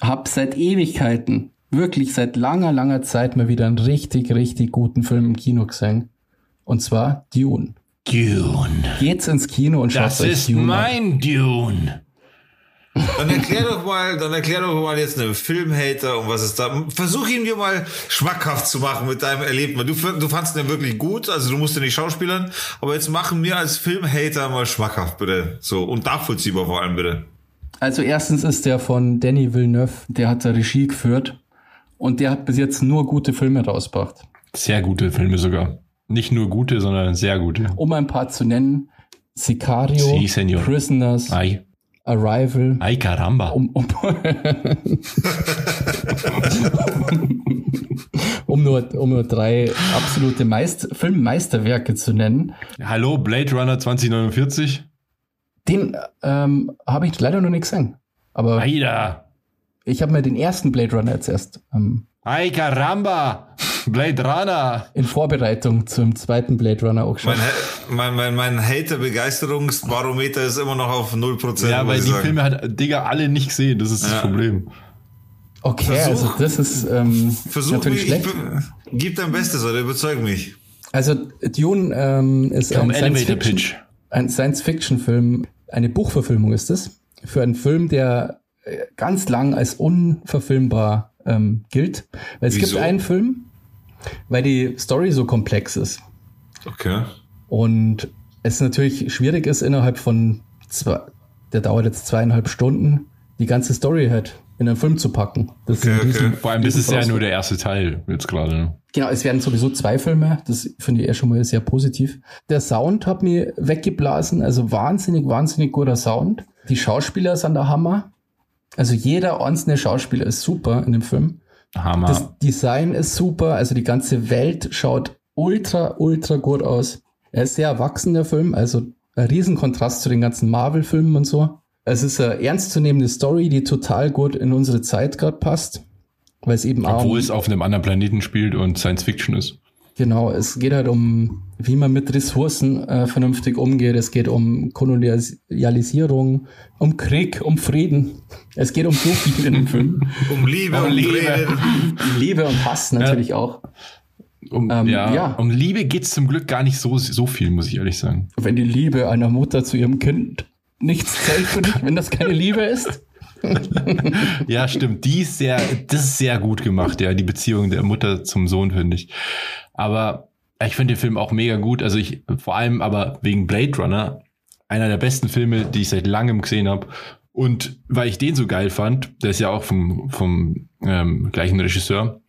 hab seit Ewigkeiten, wirklich seit langer, langer Zeit mal wieder einen richtig, richtig guten Film im Kino gesehen. Und zwar Dune.
Dune.
Geht's ins Kino und schaut
Das
euch
ist
Dune an.
mein Dune.
Dann erklär doch mal, dann erklär doch mal jetzt einem Filmhater und was ist da. Versuch ihn dir mal schmackhaft zu machen mit deinem Erlebnis. Du, du fandst den wirklich gut, also du musst den nicht schauspielern, aber jetzt machen wir als Filmhater mal schmackhaft, bitte. So, und nachvollziehbar vor allem, bitte.
Also erstens ist der von Danny Villeneuve, der hat da Regie geführt und der hat bis jetzt nur gute Filme rausgebracht.
Sehr gute Filme sogar. Nicht nur gute, sondern sehr gute.
Um ein paar zu nennen, Sicario,
Sí.
Prisoners,
Ay,
Arrival,
ay caramba.
um, um, um, nur, um nur drei absolute Meist Filmmeisterwerke zu nennen.
Hallo, Blade Runner 2049.
Den ähm, habe ich leider noch nicht gesehen. Aber
Aida.
Ich habe mir den ersten Blade Runner jetzt erst ähm,
Ay caramba. Blade Runner.
in Vorbereitung zum zweiten Blade Runner auch geschaut.
Mein, mein, mein, mein Hater-Begeisterungsbarometer ist immer noch auf 0%.
Ja, weil
ich
die
sagen.
Filme hat Digga alle nicht gesehen. Das ist das
Ja.
Problem.
Okay,
Versuch-
also das ist ähm,
Versuch
natürlich
mich, ich
schlecht.
bin, gib dein Bestes, oder überzeug mich.
Also Dune ähm, ist
Komm,
ein
Elevator
Science-Fiction-
Pitch.
ein Science-Fiction-Film, eine Buchverfilmung ist es, für einen Film, der ganz lang als unverfilmbar ähm, gilt. Weil es
Wieso?
gibt einen Film, weil die Story so komplex ist
Okay.
und es natürlich schwierig ist, innerhalb von zwei, der dauert jetzt zweieinhalb Stunden, die ganze Story halt in einen Film zu packen. Das ist
Okay, okay.
Vor allem, das ist ja nur der erste Teil jetzt gerade. ne?
Genau, es werden sowieso zwei Filme. Das finde ich eher schon mal sehr positiv. Der Sound hat mir weggeblasen. Also wahnsinnig, wahnsinnig guter Sound. Die Schauspieler sind der Hammer. Also jeder einzelne Schauspieler ist super in dem Film.
Hammer.
Das Design ist super. Also die ganze Welt schaut ultra, ultra gut aus. Er ist sehr erwachsen, der Film. Also ein Riesenkontrast zu den ganzen Marvel-Filmen und so. Es ist eine ernstzunehmende Story, die total gut in unsere Zeit gerade passt. Weil es eben auch
Obwohl es auf einem anderen Planeten spielt und Science Fiction ist.
Genau, es geht halt um, wie man mit Ressourcen äh, vernünftig umgeht. Es geht um Kolonialisierung, um Krieg, um Frieden. Es geht um so viel in dem Film.
Um Liebe, um,
Liebe.
Reden.
Liebe und Hass natürlich auch.
Um,
Ähm,
ja,
ja.
um Liebe geht's zum Glück gar nicht so, so viel, muss ich ehrlich sagen.
Wenn die Liebe einer Mutter zu ihrem Kind nichts zählt für dich, wenn das keine Liebe ist.
Ja, stimmt. Die ist sehr, das ist sehr gut gemacht, ja, die Beziehung der Mutter zum Sohn, finde ich. Aber ich finde den Film auch mega gut. Also ich, vor allem aber wegen Blade Runner, einer der besten Filme, die ich seit langem gesehen habe. Und weil ich den so geil fand, der ist ja auch vom, vom ähm, gleichen Regisseur,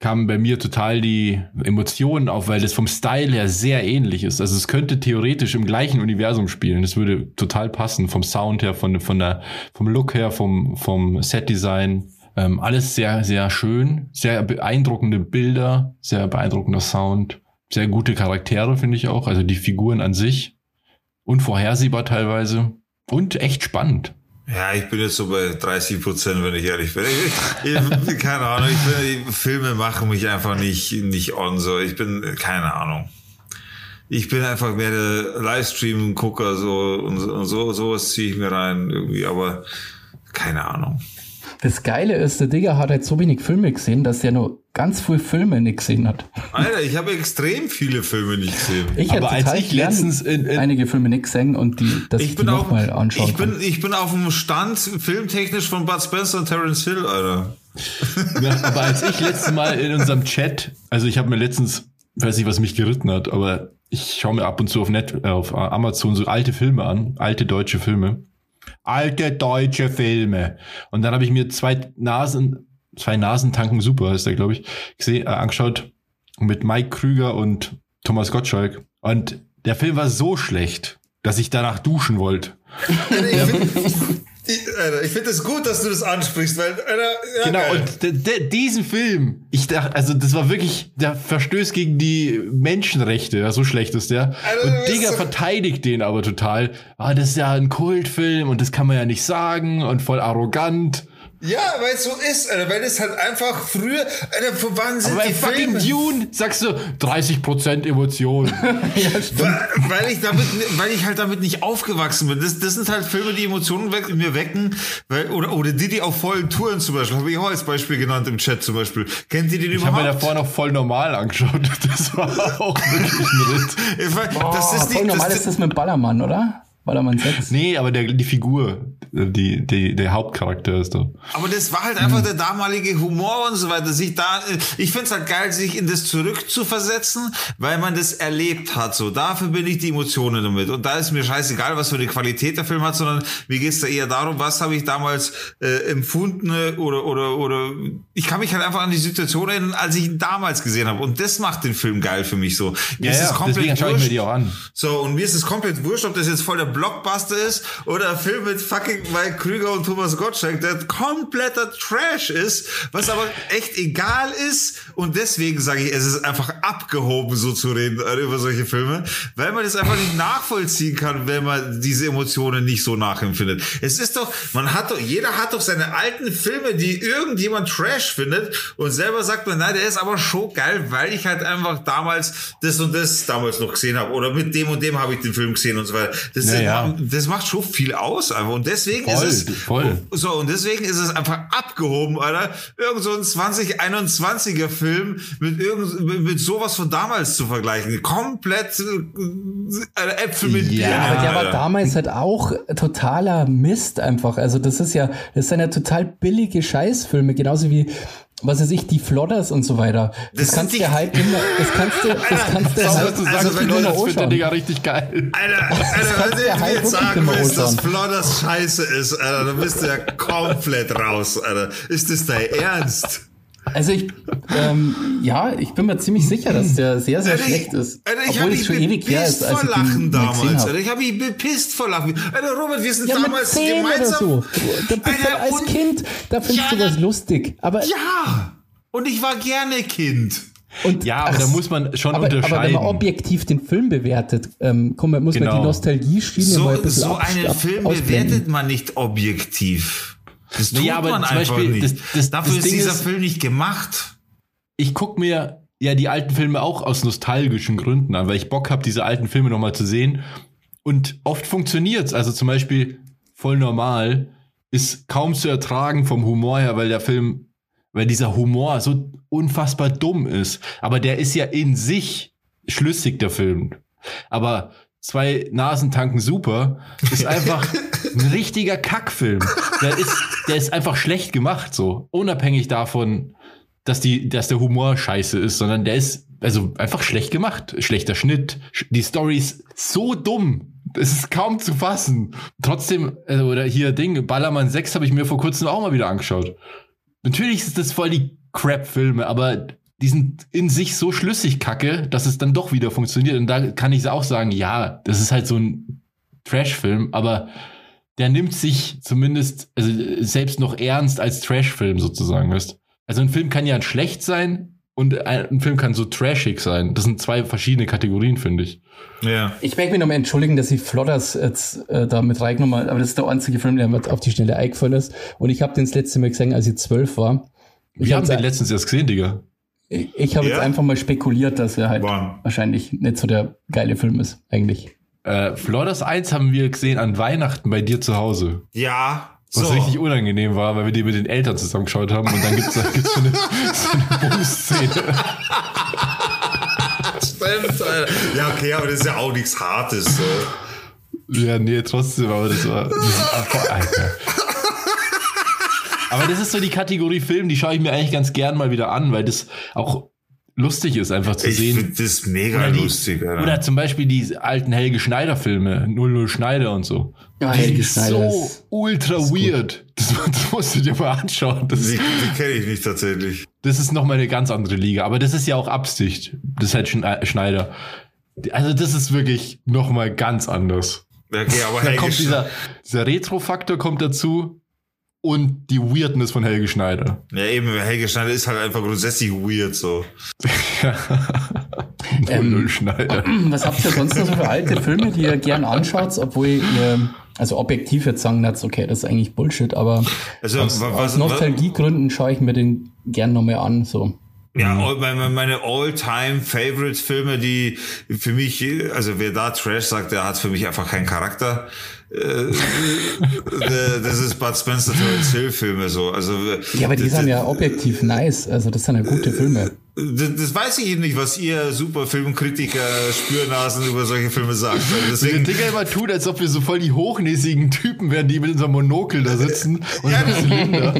kamen bei mir total die Emotionen auf, weil das vom Style her sehr ähnlich ist. Also es könnte theoretisch im gleichen Universum spielen. Das würde total passen vom Sound her, von, von der, vom Look her, vom, vom Setdesign. Ähm, alles sehr, sehr schön, sehr beeindruckende Bilder, sehr beeindruckender Sound, sehr gute Charaktere finde ich auch. Also die Figuren an sich unvorhersehbar teilweise und echt spannend.
Ja, ich bin jetzt so bei 30 Prozent, wenn ich ehrlich bin. Ich, ich, keine Ahnung, ich bin, Filme machen mich einfach nicht, nicht on, so. Ich bin, keine Ahnung. Ich bin einfach mehr der Livestream-Gucker, so, und, und so, sowas ziehe ich mir rein, irgendwie, aber keine Ahnung.
Das Geile ist, der Digger hat halt so wenig Filme gesehen, dass er nur ganz viele Filme nicht gesehen hat.
Alter, ich habe extrem viele Filme nicht gesehen.
Ich
Aber
hätte
als ich letztens in- in-
einige Filme nicht gesehen und die, dass ich,
Ich
die nochmal anschauen
ich bin,
kann.
ich bin auf dem Stand filmtechnisch von Bud Spencer und Terence Hill, Alter.
Ja, aber als ich letztes Mal in unserem Chat, also ich habe mir letztens, weiß nicht, was mich geritten hat, aber ich schaue mir ab und zu auf, Net, auf Amazon so alte Filme an, alte deutsche Filme. Alte deutsche Filme. Und dann habe ich mir zwei Nasen, zwei Nasentanken super, ist der, glaube ich, gesehen, äh, angeschaut mit Mike Krüger und Thomas Gottschalk. Und der Film war so schlecht, dass ich danach duschen wollte.
Ich finde ich es gut, dass du das ansprichst, weil, Alter, ja,
Genau,
geil.
und diesen Film, ich dachte, also das war wirklich, der verstößt gegen die Menschenrechte, ja, so schlecht ist der.
Alter,
Und
das
Digga
so-
verteidigt den aber total. Ah, das ist ja ein Kultfilm und das kann man ja nicht sagen und voll arrogant.
Ja, weil es so ist, Alter, weil es halt einfach früher, Alter, vor wann sind
Aber
die
fucking
Filme?
Dune sagst du 30% Emotion.
Weil, weil ich damit, weil ich halt damit nicht aufgewachsen bin. Das, das sind halt Filme, die Emotionen weck, in mir wecken, weil, oder, oder die, die auf vollen Touren zum Beispiel, habe ich auch als Beispiel genannt im Chat zum Beispiel. Kennt ihr den
Ich habe mir
überhaupt?
davor noch voll normal angeschaut. Das war auch wirklich ein Ritt.
Ich weiß,
Oh,
das ist
voll
die,
normal
das,
ist das mit Ballermann, oder? Ballermann 6.
Nee, aber der, die Figur, die, die, der Hauptcharakter ist da.
Aber das war halt einfach der damalige Humor und so weiter. Sich da, ich find's halt geil, sich in das zurückzuversetzen, weil man das erlebt hat. So, dafür bin ich die Emotionen damit. Und da ist mir scheißegal, was für eine Qualität der Film hat, sondern mir geht's da eher darum, was habe ich damals äh, empfunden oder oder oder ich kann mich halt einfach an die Situation erinnern, als ich ihn damals gesehen habe. Und das macht den Film geil für mich so. Mir
Ja,
ist es komplett
deswegen schaue ich mir
wurscht.
die auch an.
So, und mir ist es komplett wurscht, ob das jetzt voll der Blockbuster ist oder ein Film mit fucking Mike Krüger und Thomas Gottschalk, der kompletter Trash ist, was aber echt egal ist. Und deswegen sage ich, es ist einfach abgehoben, so zu reden äh, über solche Filme, weil man das einfach nicht nachvollziehen kann, wenn man diese Emotionen nicht so nachempfindet. Es ist doch, man hat doch, jeder hat doch seine alten Filme, die irgendjemand Trash findet und selber sagt man, nein, der ist aber schon geil, weil ich halt einfach damals das und das damals noch gesehen habe oder mit dem und dem habe ich den Film gesehen und so weiter. Das,
Ja, ja.
das macht schon viel aus einfach und deswegen
Voll,
ist es
voll.
so und deswegen ist es einfach abgehoben, Alter. Irgend so ein 2021er Film mit irgend mit, mit sowas von damals zu vergleichen. Komplett äh, Äpfel mit
Ja,
Birnen,
Aber der war damals halt auch totaler Mist einfach. Also das ist ja, das sind ja total billige Scheißfilme, genauso wie was weiß ich, die Flodders und so weiter. Das,
Das
kannst du halt immer, das kannst du, das kannst du halt
du
also
sagst,
wenn
wenn
immer
das findet der. Digga richtig geil.
Alter, Alter, wenn
du halt
jetzt sagen willst, dass. Flodders scheiße ist, Alter, dann bist du ja komplett raus, Alter. Ist das dein Ernst?
Also ich, ähm, ja, ich bin mir ziemlich sicher, dass der sehr, sehr
Alter,
schlecht
ich,
ist.
Alter, ich
obwohl
habe
es
mich
schon ewig her
bepisst
ist, als
vor
ich
Lachen damals.
habe.
Alter, ich habe mich bepisst vor Lachen. Alter, Robert, wir sind
Ja, mit
damals
10 oder
gemeinsam.
so. Da bist du
Alter,
als
und-
Kind, da findest
Ja,
du was
da-
lustig. Aber,
Ja, und ich war gerne Kind.
und,
Ja, aber da muss man schon
aber, aber wenn
unterscheiden.
man objektiv den Film bewertet, ähm, komm, muss man
Genau.
die Nostalgie-Schiene mal ein
So,
bisschen
so einen Film
ausblenden.
bewertet man nicht objektiv. Das tut
Naja, aber
man
zum
einfach
Beispiel,
nicht.
das- das-
Dafür
das
ist
Ding
dieser
ist-
Film nicht gemacht.
ich gucke mir ja die alten Filme auch aus nostalgischen Gründen an, weil ich Bock habe, diese alten Filme nochmal zu sehen. Und oft funktioniert's. Also zum Beispiel voll normal ist kaum zu ertragen vom Humor her, weil der Film, weil dieser Humor so unfassbar dumm ist. Aber der ist ja in sich schlüssig, der Film. Aber zwei Nasen tanken super ist einfach ein richtiger Kackfilm. Der ist, der ist einfach schlecht gemacht, so. Unabhängig davon, dass die, dass der Humor scheiße ist, sondern der ist also einfach schlecht gemacht. Schlechter Schnitt, sch- die Story ist so dumm. Es ist kaum zu fassen. Trotzdem, also, oder hier Ding, Ballermann 6 habe ich mir vor kurzem auch mal wieder angeschaut. Natürlich ist das voll die Crap-Filme, aber die sind in sich so schlüssig kacke, dass es dann doch wieder funktioniert. Und da kann ich auch sagen, ja, das ist halt so ein Trash-Film, aber der nimmt sich zumindest also selbst noch ernst als Trash-Film sozusagen, weißt Also ein Film kann ja schlecht sein und ein, Film kann so trashig sein. Das sind zwei verschiedene Kategorien, finde ich.
Ja.
Ich möchte mich nochmal entschuldigen, dass ich Flodders jetzt äh, da mit reingenommen habe, aber das ist der einzige Film, der mir auf die Schnelle eingefallen ist. Und ich habe den das letzte Mal gesehen, als ich zwölf war. Ich
Wir haben
habe
den letztens erst gesehen, Digga.
Ich, ich hab
Ja?
jetzt einfach mal spekuliert, dass er halt
Wann?
wahrscheinlich nicht so der geile Film ist, eigentlich.
Äh, Flodders 1 haben wir gesehen an Weihnachten bei dir zu Hause.
Ja.
Was
So.
richtig unangenehm war, weil wir die mit den Eltern zusammengeschaut haben und dann gibt's, da gibt's so eine, so eine Bumsszene.
Stimmt, Alter. Ja, okay, aber das ist ja auch nichts Hartes. So.
Ja, nee, trotzdem, aber das war. Das ist einfach, Alter. Aber das ist so die Kategorie Film, die schaue ich mir eigentlich ganz gern mal wieder an, weil das auch lustig ist, einfach zu
Ich
sehen.
finde das mega
Oder die-
lustig, Alter.
Oder zum Beispiel die alten Helge Schneider-Filme, 00 Schneider und so.
Ja,
die
Helge
sind
Schneider
so
ist-
ultra weird. Das, das musst du dir mal anschauen. Das,
die die kenne ich nicht tatsächlich.
das ist nochmal eine ganz andere Liga. Aber das ist ja auch Absicht. Das ist halt Schne- Schneider. Also das ist wirklich nochmal ganz anders.
Ja, Okay, aber
Da
Helge
kommt dieser, dieser Retro-Faktor kommt dazu und die Weirdness von Helge Schneider.
Ja, eben, Helge Schneider ist halt einfach grundsätzlich weird so.
Ähm,
00 Schneider.
Was habt ihr sonst noch so für alte Filme, die ihr gern anschaut, obwohl ihr, also objektiv jetzt sagen, das okay, das ist eigentlich Bullshit, aber
Also,
aus,
wa-
aus
was, was,
Nostalgiegründen schaue ich mir den gern nochmal an, so.
ja, meine All-Time-Favorite-Filme, die für mich, also wer da Trash sagt, der hat für mich einfach keinen Charakter. Äh, äh, das ist Bud Spencer Terence Hill Filme so. Also
Ja, aber die sind ja objektiv nice, also das sind ja gute Filme.
Das, das weiß ich eben nicht, was ihr super Filmkritiker, Spürnasen über solche Filme sagt. Also
Wir
deswegen,
Dinger immer tun, als ob wir so voll die hochnäsigen Typen wären, die mit unserem Monokel da sitzen und einem Zylinder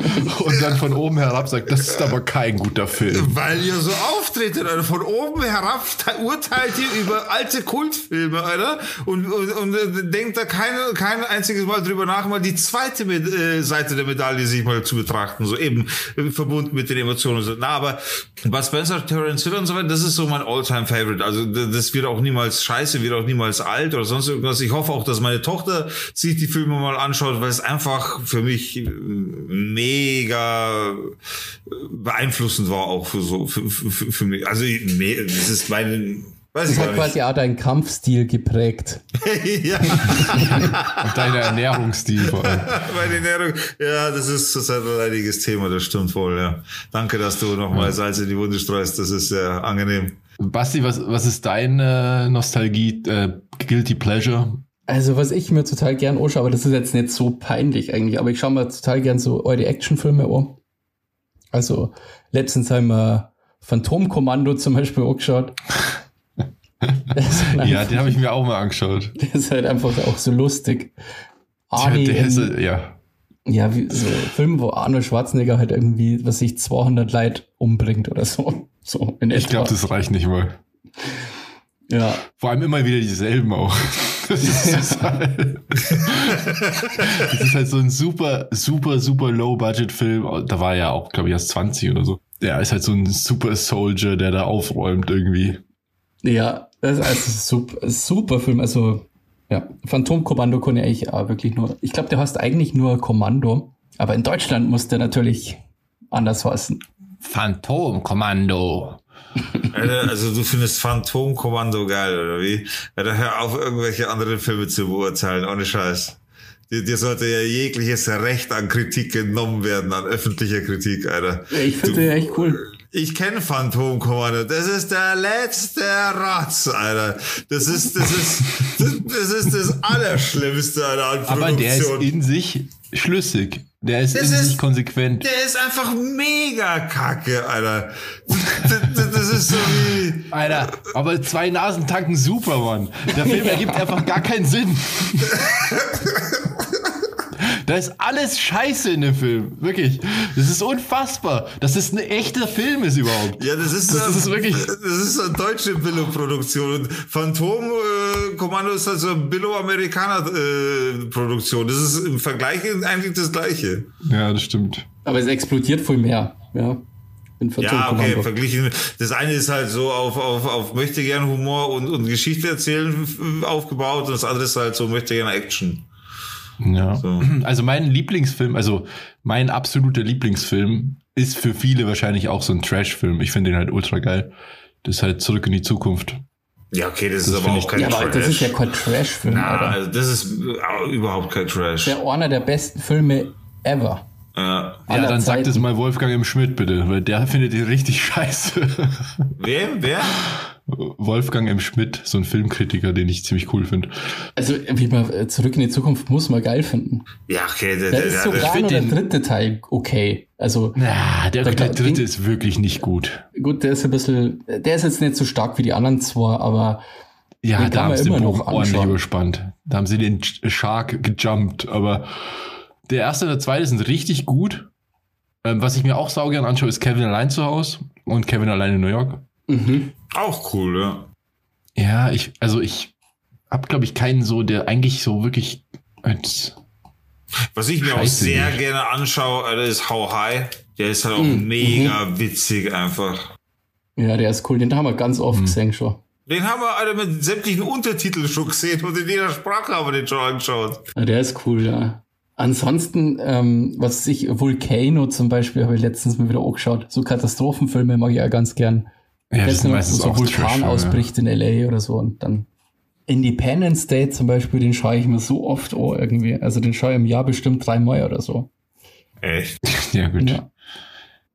und dann von oben herab sagt, das ist aber kein guter Film.
weil ihr so auftretet, Alter. Von oben herab te- urteilt ihr über alte Kultfilme, Alter. Und, und, und äh, denkt da kein, kein einziges Mal drüber nach, mal die zweite Med äh, Seite der Medaille sich mal zu betrachten. So eben äh, verbunden mit den Emotionen. Na, aber Bud Spencer, Terence Hill und so weiter, das ist so mein All-Time-Favorite. Also d- das wird auch niemals scheiße, wird auch niemals alt oder sonst irgendwas. Ich hoffe auch, dass meine Tochter sich die Filme mal anschaut, weil es einfach für mich äh, mega beeinflussend war auch für so für, für, für mich. Also das ist meine weiß
Das
ich
hat
gar
quasi
nicht.
auch deinen Kampfstil geprägt.
ja,
Und deine Ernährungsstil vor allem.
meine Ernährung. Ja, das ist zurzeit ein leidiges Thema, das stimmt wohl, ja. Danke, dass du nochmal Salz in die Wunde streust, das ist sehr angenehm.
Basti, was, was ist deine Nostalgie, äh, Guilty Pleasure?
Also, was ich mir total gern anschaue, aber das ist jetzt nicht so peinlich eigentlich, aber ich schaue mir total gern so eure Actionfilme an. Also, letztens haben wir Phantomkommando zum Beispiel angeschaut.
Ja,
einfach,
den habe ich mir auch mal angeschaut.
das ist halt einfach auch so lustig.
Der,
Arnie
der ist,
in-
äh, ja.
Ja, wie so Film, wo Arnold Schwarzenegger halt irgendwie, was sich 200 Leid umbringt oder so. So in
Ich glaube, das reicht nicht mal.
Ja,
Vor allem immer wieder dieselben auch. Das ist, das halt, das ist halt so ein super, super, super Low-Budget-Film. Da war er ja auch, glaube ich, erst 20 oder so. Der ist halt so ein Super Soldier, der da aufräumt irgendwie.
ja, das ist also super, super Film. Also, ja, Phantomkommando kann ich eigentlich auch wirklich nur, ich glaube, der heißt eigentlich nur Kommando, aber in Deutschland muss der natürlich anders heißen.
Phantomkommando.
Also du findest Phantomkommando geil, oder wie? Alter, hör auf, irgendwelche anderen Filme zu beurteilen, ohne Scheiß. Dir, dir sollte ja jegliches Recht an Kritik genommen werden, an öffentlicher Kritik, Alter.
Ich finde den echt cool.
Ich kenne Phantomkommando. Das ist der letzte Rotz, Alter. Das ist, das ist, das, das ist das Allerschlimmste, Alter,
Aber der ist in sich schlüssig. Der ist
Das
in
ist-
sich konsequent.
Der ist einfach mega kacke, Alter. Das, das, das ist so wie,
Alter, aber zwei Nasen tanken super, Mann. Der Film ergibt einfach gar keinen Sinn. Da ist alles scheiße in dem Film. Wirklich. Das ist unfassbar, dass das ein echter Film ist überhaupt.
Ja, das ist,
Das
ähm,
ist wirklich-
das ist eine deutsche Billo-Produktion. Und Phantom äh, Kommando ist also eine Billo-Amerikaner-Produktion. das ist im Vergleich eigentlich das Gleiche.
Ja, das stimmt.
Aber es explodiert voll mehr. Ja, in
Ja, okay, verglichen. Das eine ist halt so auf, auf, auf möchte gern Humor und, und Geschichte erzählen aufgebaut und das andere ist halt so möchte gern Action.
Ja.
So.
Also mein Lieblingsfilm, also mein absoluter Lieblingsfilm ist für viele wahrscheinlich auch so ein Trash-Film. Ich finde den halt ultra geil. Das ist halt zurück in die Zukunft.
Ja, okay, das,
Das
ist aber auch kein
ja, aber
Trash.
das ist ja kein Trash-Film,
Na,
Alter.
also das ist äh, überhaupt kein Trash.
Der einer der besten Filme ever.
Ja.
Ja, dann sagt
Zeiten.
es mal Wolfgang M. Schmidt bitte, weil der findet den richtig scheiße.
Wem? Wer?
Wolfgang M. Schmidt, so ein Filmkritiker, den ich ziemlich cool finde.
Also, wie man äh, zurück in die Zukunft muss man geil finden.
Ja, okay, der,
Da
der,
ist
der,
sogar
der,
nur der
den-
dritte Teil okay. Also,
Ja, der, der
da-
dritte ist wirklich nicht gut.
gut, der ist ein bisschen, der ist jetzt nicht so stark wie die anderen zwei, aber
Ja, da haben sie den Bogen ordentlich überspannt. Da haben sie den Shark gejumpt, aber der erste und der zweite sind richtig gut. Ähm, was ich mir auch saugern anschaue, ist Kevin allein zu Hause und Kevin allein in New York.
Mhm.
auch cool, ja.
Ja, ich, also ich hab, glaube ich, keinen so, der eigentlich so wirklich als,
Was ich mir auch sehr
nicht.
gerne anschaue, Alter, ist How High. Der ist halt auch
Mhm.
mega witzig einfach.
ja, der ist cool. Den haben wir ganz oft
Mhm.
gesehen schon.
Den haben wir alle mit sämtlichen Untertiteln schon gesehen und in jeder Sprache haben wir den schon angeschaut.
Ja, der ist cool, ja. Ansonsten, ähm, was ich, Volcano zum Beispiel, habe ich letztens mal wieder angeschaut. So Katastrophenfilme mag ich ja ganz gern.
Ja, das
Jetzt
sind
noch
meistens
so Vulkan
Trash-Filme.
ausbricht in LA oder so und dann Independence Day zum Beispiel, den schaue ich mir so oft an irgendwie. Also den schaue ich im Jahr bestimmt dreimal oder so.
Echt?
Ja, gut.
Ja.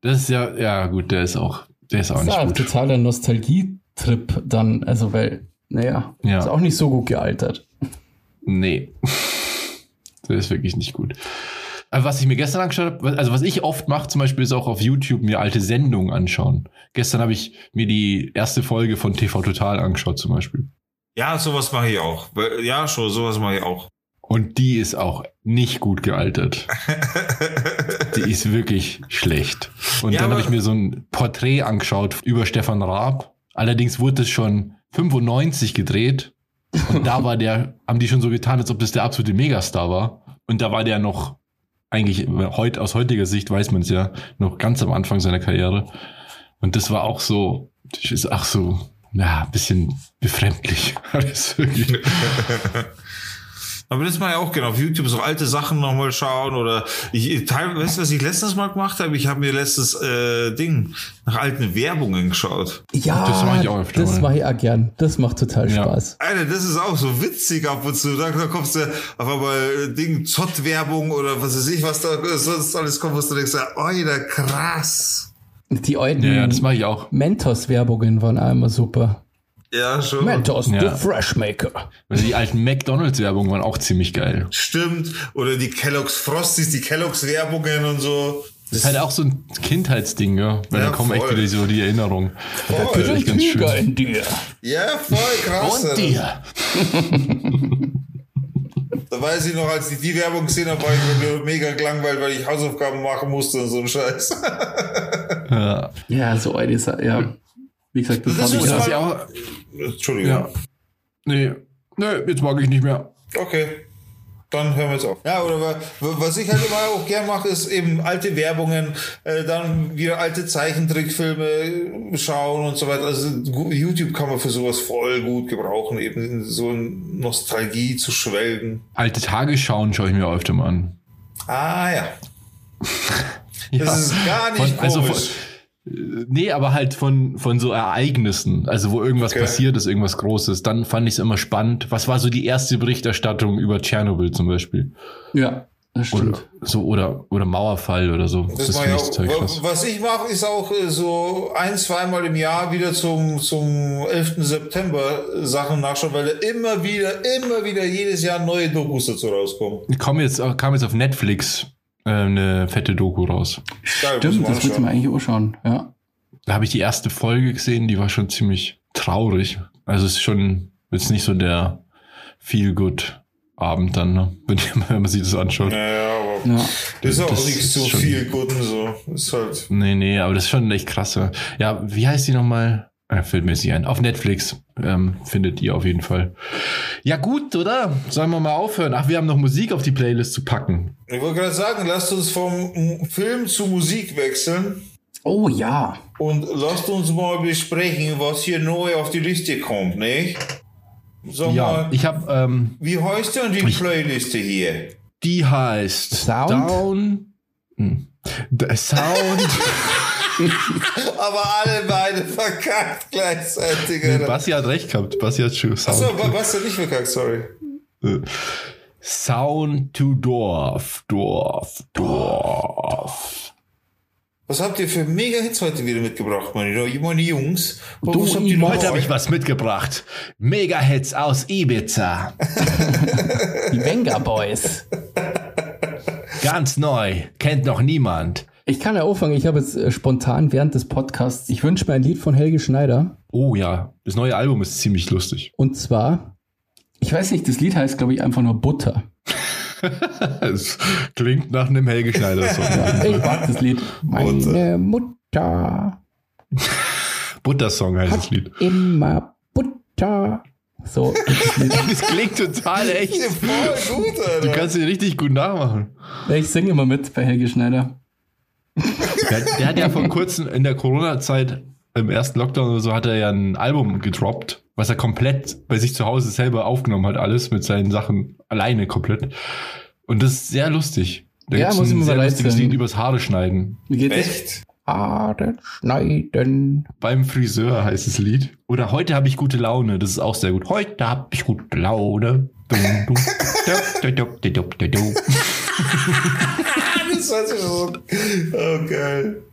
Das ist ja, ja, gut, der ist auch, der ist auch
Das ist
nicht
ja ein
gut.
totaler Nostalgietrip dann, also weil, naja,
Ja.
ist auch nicht so gut gealtert.
Nee. Der ist wirklich nicht gut. Aber was ich mir gestern angeschaut habe, also was ich oft mache, zum Beispiel ist auch auf YouTube mir alte Sendungen anschauen. Gestern habe ich mir die erste Folge von TV Total angeschaut zum Beispiel.
Ja, sowas mache ich auch. Ja, schon, sowas mache ich auch.
Und die ist auch nicht gut gealtert. die ist wirklich schlecht. Und
Ja,
dann habe ich mir so ein Porträt angeschaut über Stefan Raab. Allerdings wurde es schon 95 gedreht. Und da war der, haben die schon so getan, als ob das der absolute Megastar war. Und da war der noch, eigentlich heut, aus heutiger Sicht weiß man es ja, noch ganz am Anfang seiner Karriere. Und das war auch so, das ist auch so, ja, ein bisschen befremdlich.
Aber das mache ich auch gerne. Auf YouTube so alte Sachen nochmal schauen oder ich, teilweise, weißt du, was ich letztes Mal gemacht habe? Ich habe mir letztes äh, Ding nach alten Werbungen geschaut.
Ja,
Das mach ich auch öfter
das mache ich auch gern. Das macht total
Ja.
Spaß.
Alter, das ist auch so witzig ab und zu. Da, da kommst du auf einmal äh, Ding, Zott-Werbung oder was weiß ich, was da sonst alles kommt, was du denkst, Alter, krass.
Die alten
Ja, ja, das mache ich auch.
Mentos-Werbungen waren auch immer super.
Ja, schon.
Mentos,
Ja.
the Freshmaker.
Also die alten McDonalds-Werbungen waren auch ziemlich geil.
Stimmt. Oder die Kellogg's Frosties, die Kellogg's Werbungen und so.
Das ist halt auch so ein Kindheitsding, ja. Weil
Ja,
da kommen echt
voll.
wieder so die Erinnerungen.
Voll.
Das ist echt ganz schön.
in dir.
Ja, voll krass.
Und dir.
Da weiß ich noch, als ich die Werbung gesehen habe, war ich mir mega gelangweilt, weil ich Hausaufgaben machen musste und so ein Scheiß.
Ja.
Ja, so ist er, ja. Wie gesagt, das,
Das
habe ich
auch.
Entschuldigung.
Ja. Nee. Nee, jetzt mag ich nicht mehr.
Okay. Dann hören wir jetzt auf. Ja, oder wa- wa- was ich halt immer auch gern mache, ist eben alte Werbungen, äh, dann wieder alte Zeichentrickfilme schauen und so weiter. Also YouTube kann man für sowas voll gut gebrauchen, eben in so in Nostalgie zu schwelgen.
Alte Tagesschauen schaue ich mir öfter mal an.
Ah ja.
Ja.
Das ist gar nicht
Von- also
komisch.
von, Nee, aber halt von, von so Ereignissen, also wo irgendwas
Okay.
passiert ist, irgendwas Großes, dann fand ich es immer spannend. Was war so die erste Berichterstattung über Tschernobyl zum Beispiel?
Ja, das
Oder
stimmt.
so, oder, oder Mauerfall oder so.
Das
Das,
mache
finde
ich. Was ich mache, ist auch äh, so ein, zweimal im Jahr wieder zum, zum 11. September Sachen nachschauen, weil da immer wieder, immer wieder jedes Jahr neue Dokus dazu rauskommen.
Kam jetzt, kam jetzt auf Netflix äh, eine fette Doku raus.
Geil,
Stimmt, das willst du mir eigentlich auch schauen. Ja.
Da habe ich die erste Folge gesehen, die war schon ziemlich traurig. Also es ist schon jetzt nicht so der Feel-Good-Abend dann, ne? wenn, wenn man sich das anschaut.
Naja, aber
Ja.
das ist auch
Das
nicht so
schon-
viel Guten so. Ist halt.
Nee, nee, aber das ist schon echt krass. Ja, Ja, wie heißt die nochmal? Äh, nicht ein. Auf Netflix ähm, findet ihr auf jeden Fall. Ja gut, oder? Sollen wir mal aufhören? Ach, wir haben noch Musik auf die Playlist zu packen.
Ich wollte gerade sagen, lasst uns vom Film zu Musik wechseln
Oh ja.
und lasst uns mal besprechen, was hier neu auf die Liste kommt, nicht? Sag
Ja,
mal,
ich habe, ähm,
wie heißt denn die Playliste hier?
die heißt
Sound?
Down. Hm. The Sound.
Aber alle beide verkackt gleichzeitig.
nee. Basti hat recht gehabt. Basti hat schon Sound.
Achso, was denn nicht verkackt, sorry.
Sound to Dorf. Dorf. Dorf.
Was habt ihr für Mega-Hits heute wieder mitgebracht, meine, meine Jungs? Was
Du,
habt ihr
Heute habe ich was mitgebracht. Mega-Hits aus Ibiza.
Die Venga Boys.
Ganz neu. Kennt noch niemand.
Ich kann ja anfangen. Ich habe jetzt äh, spontan während des Podcasts, ich wünsche mir ein Lied von Helge Schneider.
Oh ja, das neue Album ist ziemlich lustig.
Und zwar, ich weiß nicht, das Lied heißt, glaube ich, einfach nur Butter.
Es klingt nach einem Helge Schneider-Song.
Ja, ich mag das Lied. Meine Mutter
Buttersong heißt das Lied.
immer Butter. So, das
klingt total echt.
Voll gut,
Du
Alter.
kannst ihn richtig gut nachmachen.
Ich singe immer mit bei Helge Schneider.
Der, der hat ja vor kurzem in der Corona-Zeit, im ersten Lockdown oder so, hat er ja ein Album gedroppt, was er komplett bei sich zu Hause selber aufgenommen hat, alles mit seinen Sachen alleine komplett. Und das ist sehr lustig. Da
Ja, muss ich
ein
mir
sehr
mal
lustiges. Lied übers Haare schneiden.
Wie geht es?
Echt?
Haare schneiden.
Beim Friseur heißt das Lied. Oder heute habe ich gute Laune. Das ist auch sehr gut. Heute habe ich gute Laune. Dum, dum. Du, du, du, du, du, du.
Das war so. Oh, geil.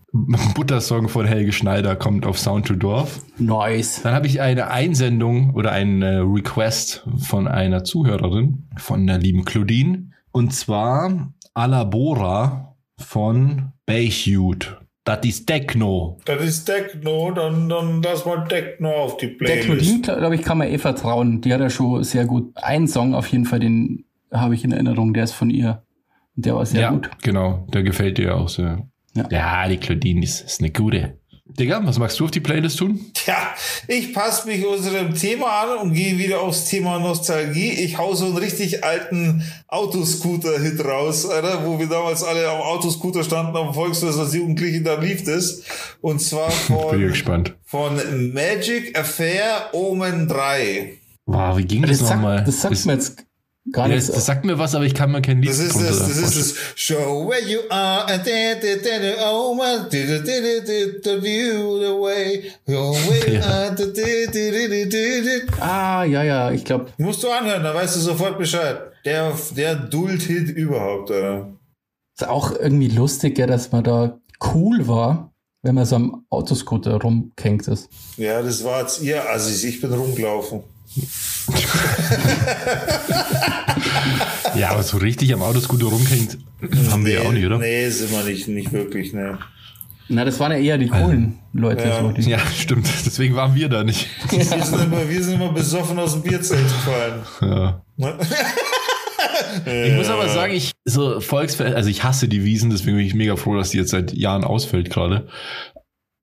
Buttersong von Helge Schneider kommt auf Sound to Dorf.
Nice.
Dann habe ich eine Einsendung oder ein äh, Request von einer Zuhörerin, von der lieben Claudine. Und zwar Alabora von Bayhute. Das ist Techno.
Das ist Techno, dann, dann lass mal Techno auf die Playlist.
Technodin, glaube ich, kann man eh vertrauen. Die hat ja schon sehr gut. Einen Song auf jeden Fall, den habe ich in Erinnerung, der ist von ihr. Der war sehr
ja,
gut.
genau. Der gefällt dir auch sehr.
Ja.
Ja, die Claudine ist, ist eine gute. Digga, was magst du auf die Playlist tun?
Tja, ich passe mich unserem Thema an und gehe wieder aufs Thema Nostalgie. Ich hau so einen richtig alten Autoscooter-Hit raus, Alter, wo wir damals alle am Autoscooter standen, am Volksfest als Jugendlichen, da lief das. Und zwar
Bin ich
von,
gespannt.
von Magic Affair Omen 3.
Wow, wie ging das,
Das
nochmal?
das sagt
das,
mir jetzt gar
ja,
nichts.
das sagt mir was, aber ich kann mir kein Lied
Das ist das, das ist das. Show where you are and then the the Omen the the the the view the way your way the the the the
ah, ja, ja, ich glaube,
Musst du anhören, da weißt du sofort Bescheid. Der, der Duld-Hit überhaupt, Alter.
ist auch irgendwie lustig, ja, dass man da cool war, wenn man so am Autoscooter rumgehängt ist.
Ja, das war jetzt ihr Assis. Ich bin rumgelaufen.
Ja, aber so richtig am Autoscooter rumhängt, haben wir ja auch nicht, oder?
Nee, sind wir nicht, nicht wirklich, ne.
Na, das waren ja eher die coolen Leute.
Ja.
So, die,
Ja, stimmt. Deswegen waren wir da nicht.
Wir sind immer, wir sind immer besoffen aus dem Bierzelt gefallen.
Ja. Ich muss aber sagen, ich so Volksfest, also ich hasse die Wiesen, deswegen bin ich mega froh, dass die jetzt seit Jahren ausfällt gerade.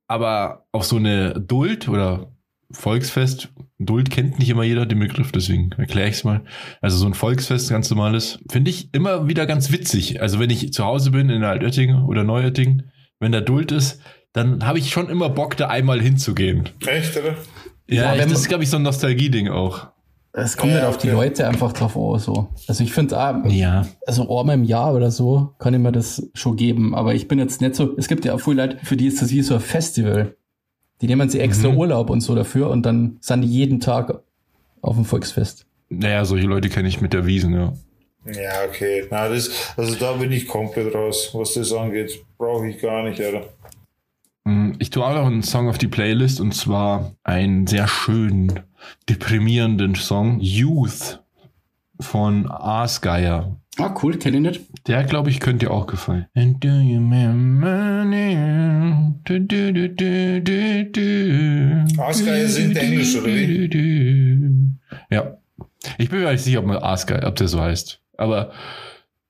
Aber auch so eine Duld oder Volksfest, Duld kennt nicht immer jeder den Begriff, deswegen erkläre ich es mal. Also so ein Volksfest, ganz normales, finde ich immer wieder ganz witzig. Also wenn ich zu Hause bin in Altötting oder Neuötting, wenn da Duld ist, dann habe ich schon immer Bock, da einmal hinzugehen.
Echt, oder?
Ja,
Ja,
ich, das ist, glaube ich, so ein Nostalgie-Ding auch.
Es kommt
Ja,
halt auf die
okay.
Leute einfach drauf an. So. Also ich finde, ah,
Ja.
also einmal im Jahr oder so kann ich mir das schon geben. Aber ich bin jetzt nicht so, es gibt ja auch viele Leute, für die ist das wie so ein Festival. Die nehmen sich extra
Mhm.
Urlaub und so dafür und dann sind die jeden Tag auf dem Volksfest.
Naja, solche Leute kenne ich mit der Wiesen, ja.
Ja, okay. Na, das, also da bin ich komplett raus, was das angeht. Brauche ich gar nicht, Alter.
Mm, Ich tue auch noch einen Song auf die Playlist und zwar einen sehr schönen, deprimierenden Song, Youth von Arsgeier.
Ah, cool, kenne ich nicht.
Der, glaube ich, könnte dir auch gefallen. And do you remember now? Du, du, du, du, du, du.
Arsgeier singt Englisch, oder wie?
Ja. Ich bin mir nicht sicher, ob man Arsgeier, ob der so heißt. Aber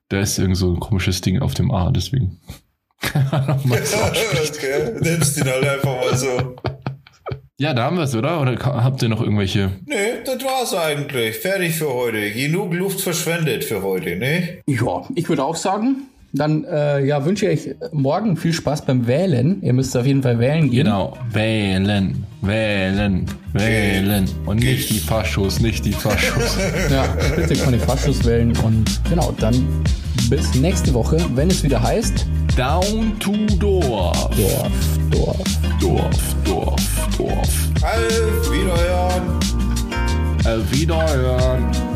da ist irgend so ein komisches Ding auf dem A, deswegen.
Okay. Nimmst ihn halt einfach mal so.
Ja, da haben wir es, oder? Oder habt ihr noch irgendwelche?
Nee, das war's eigentlich. Fertig für heute. Genug Luft verschwendet für heute, ne?
Ja, ich würde auch sagen, dann äh, ja, wünsche ich euch morgen viel Spaß beim Wählen. Ihr müsst auf jeden Fall wählen gehen.
Genau, wählen, wählen, wählen. Und nicht die Faschos, nicht die Faschos.
Ja, bitte keine Faschos wählen. Und genau, dann bis nächste Woche, wenn es wieder heißt
Down to Dorf.
Dorf, Dorf.
Dorf, Dorf, Dorf.
Auf Wiederhören.
Äh, wiederhören.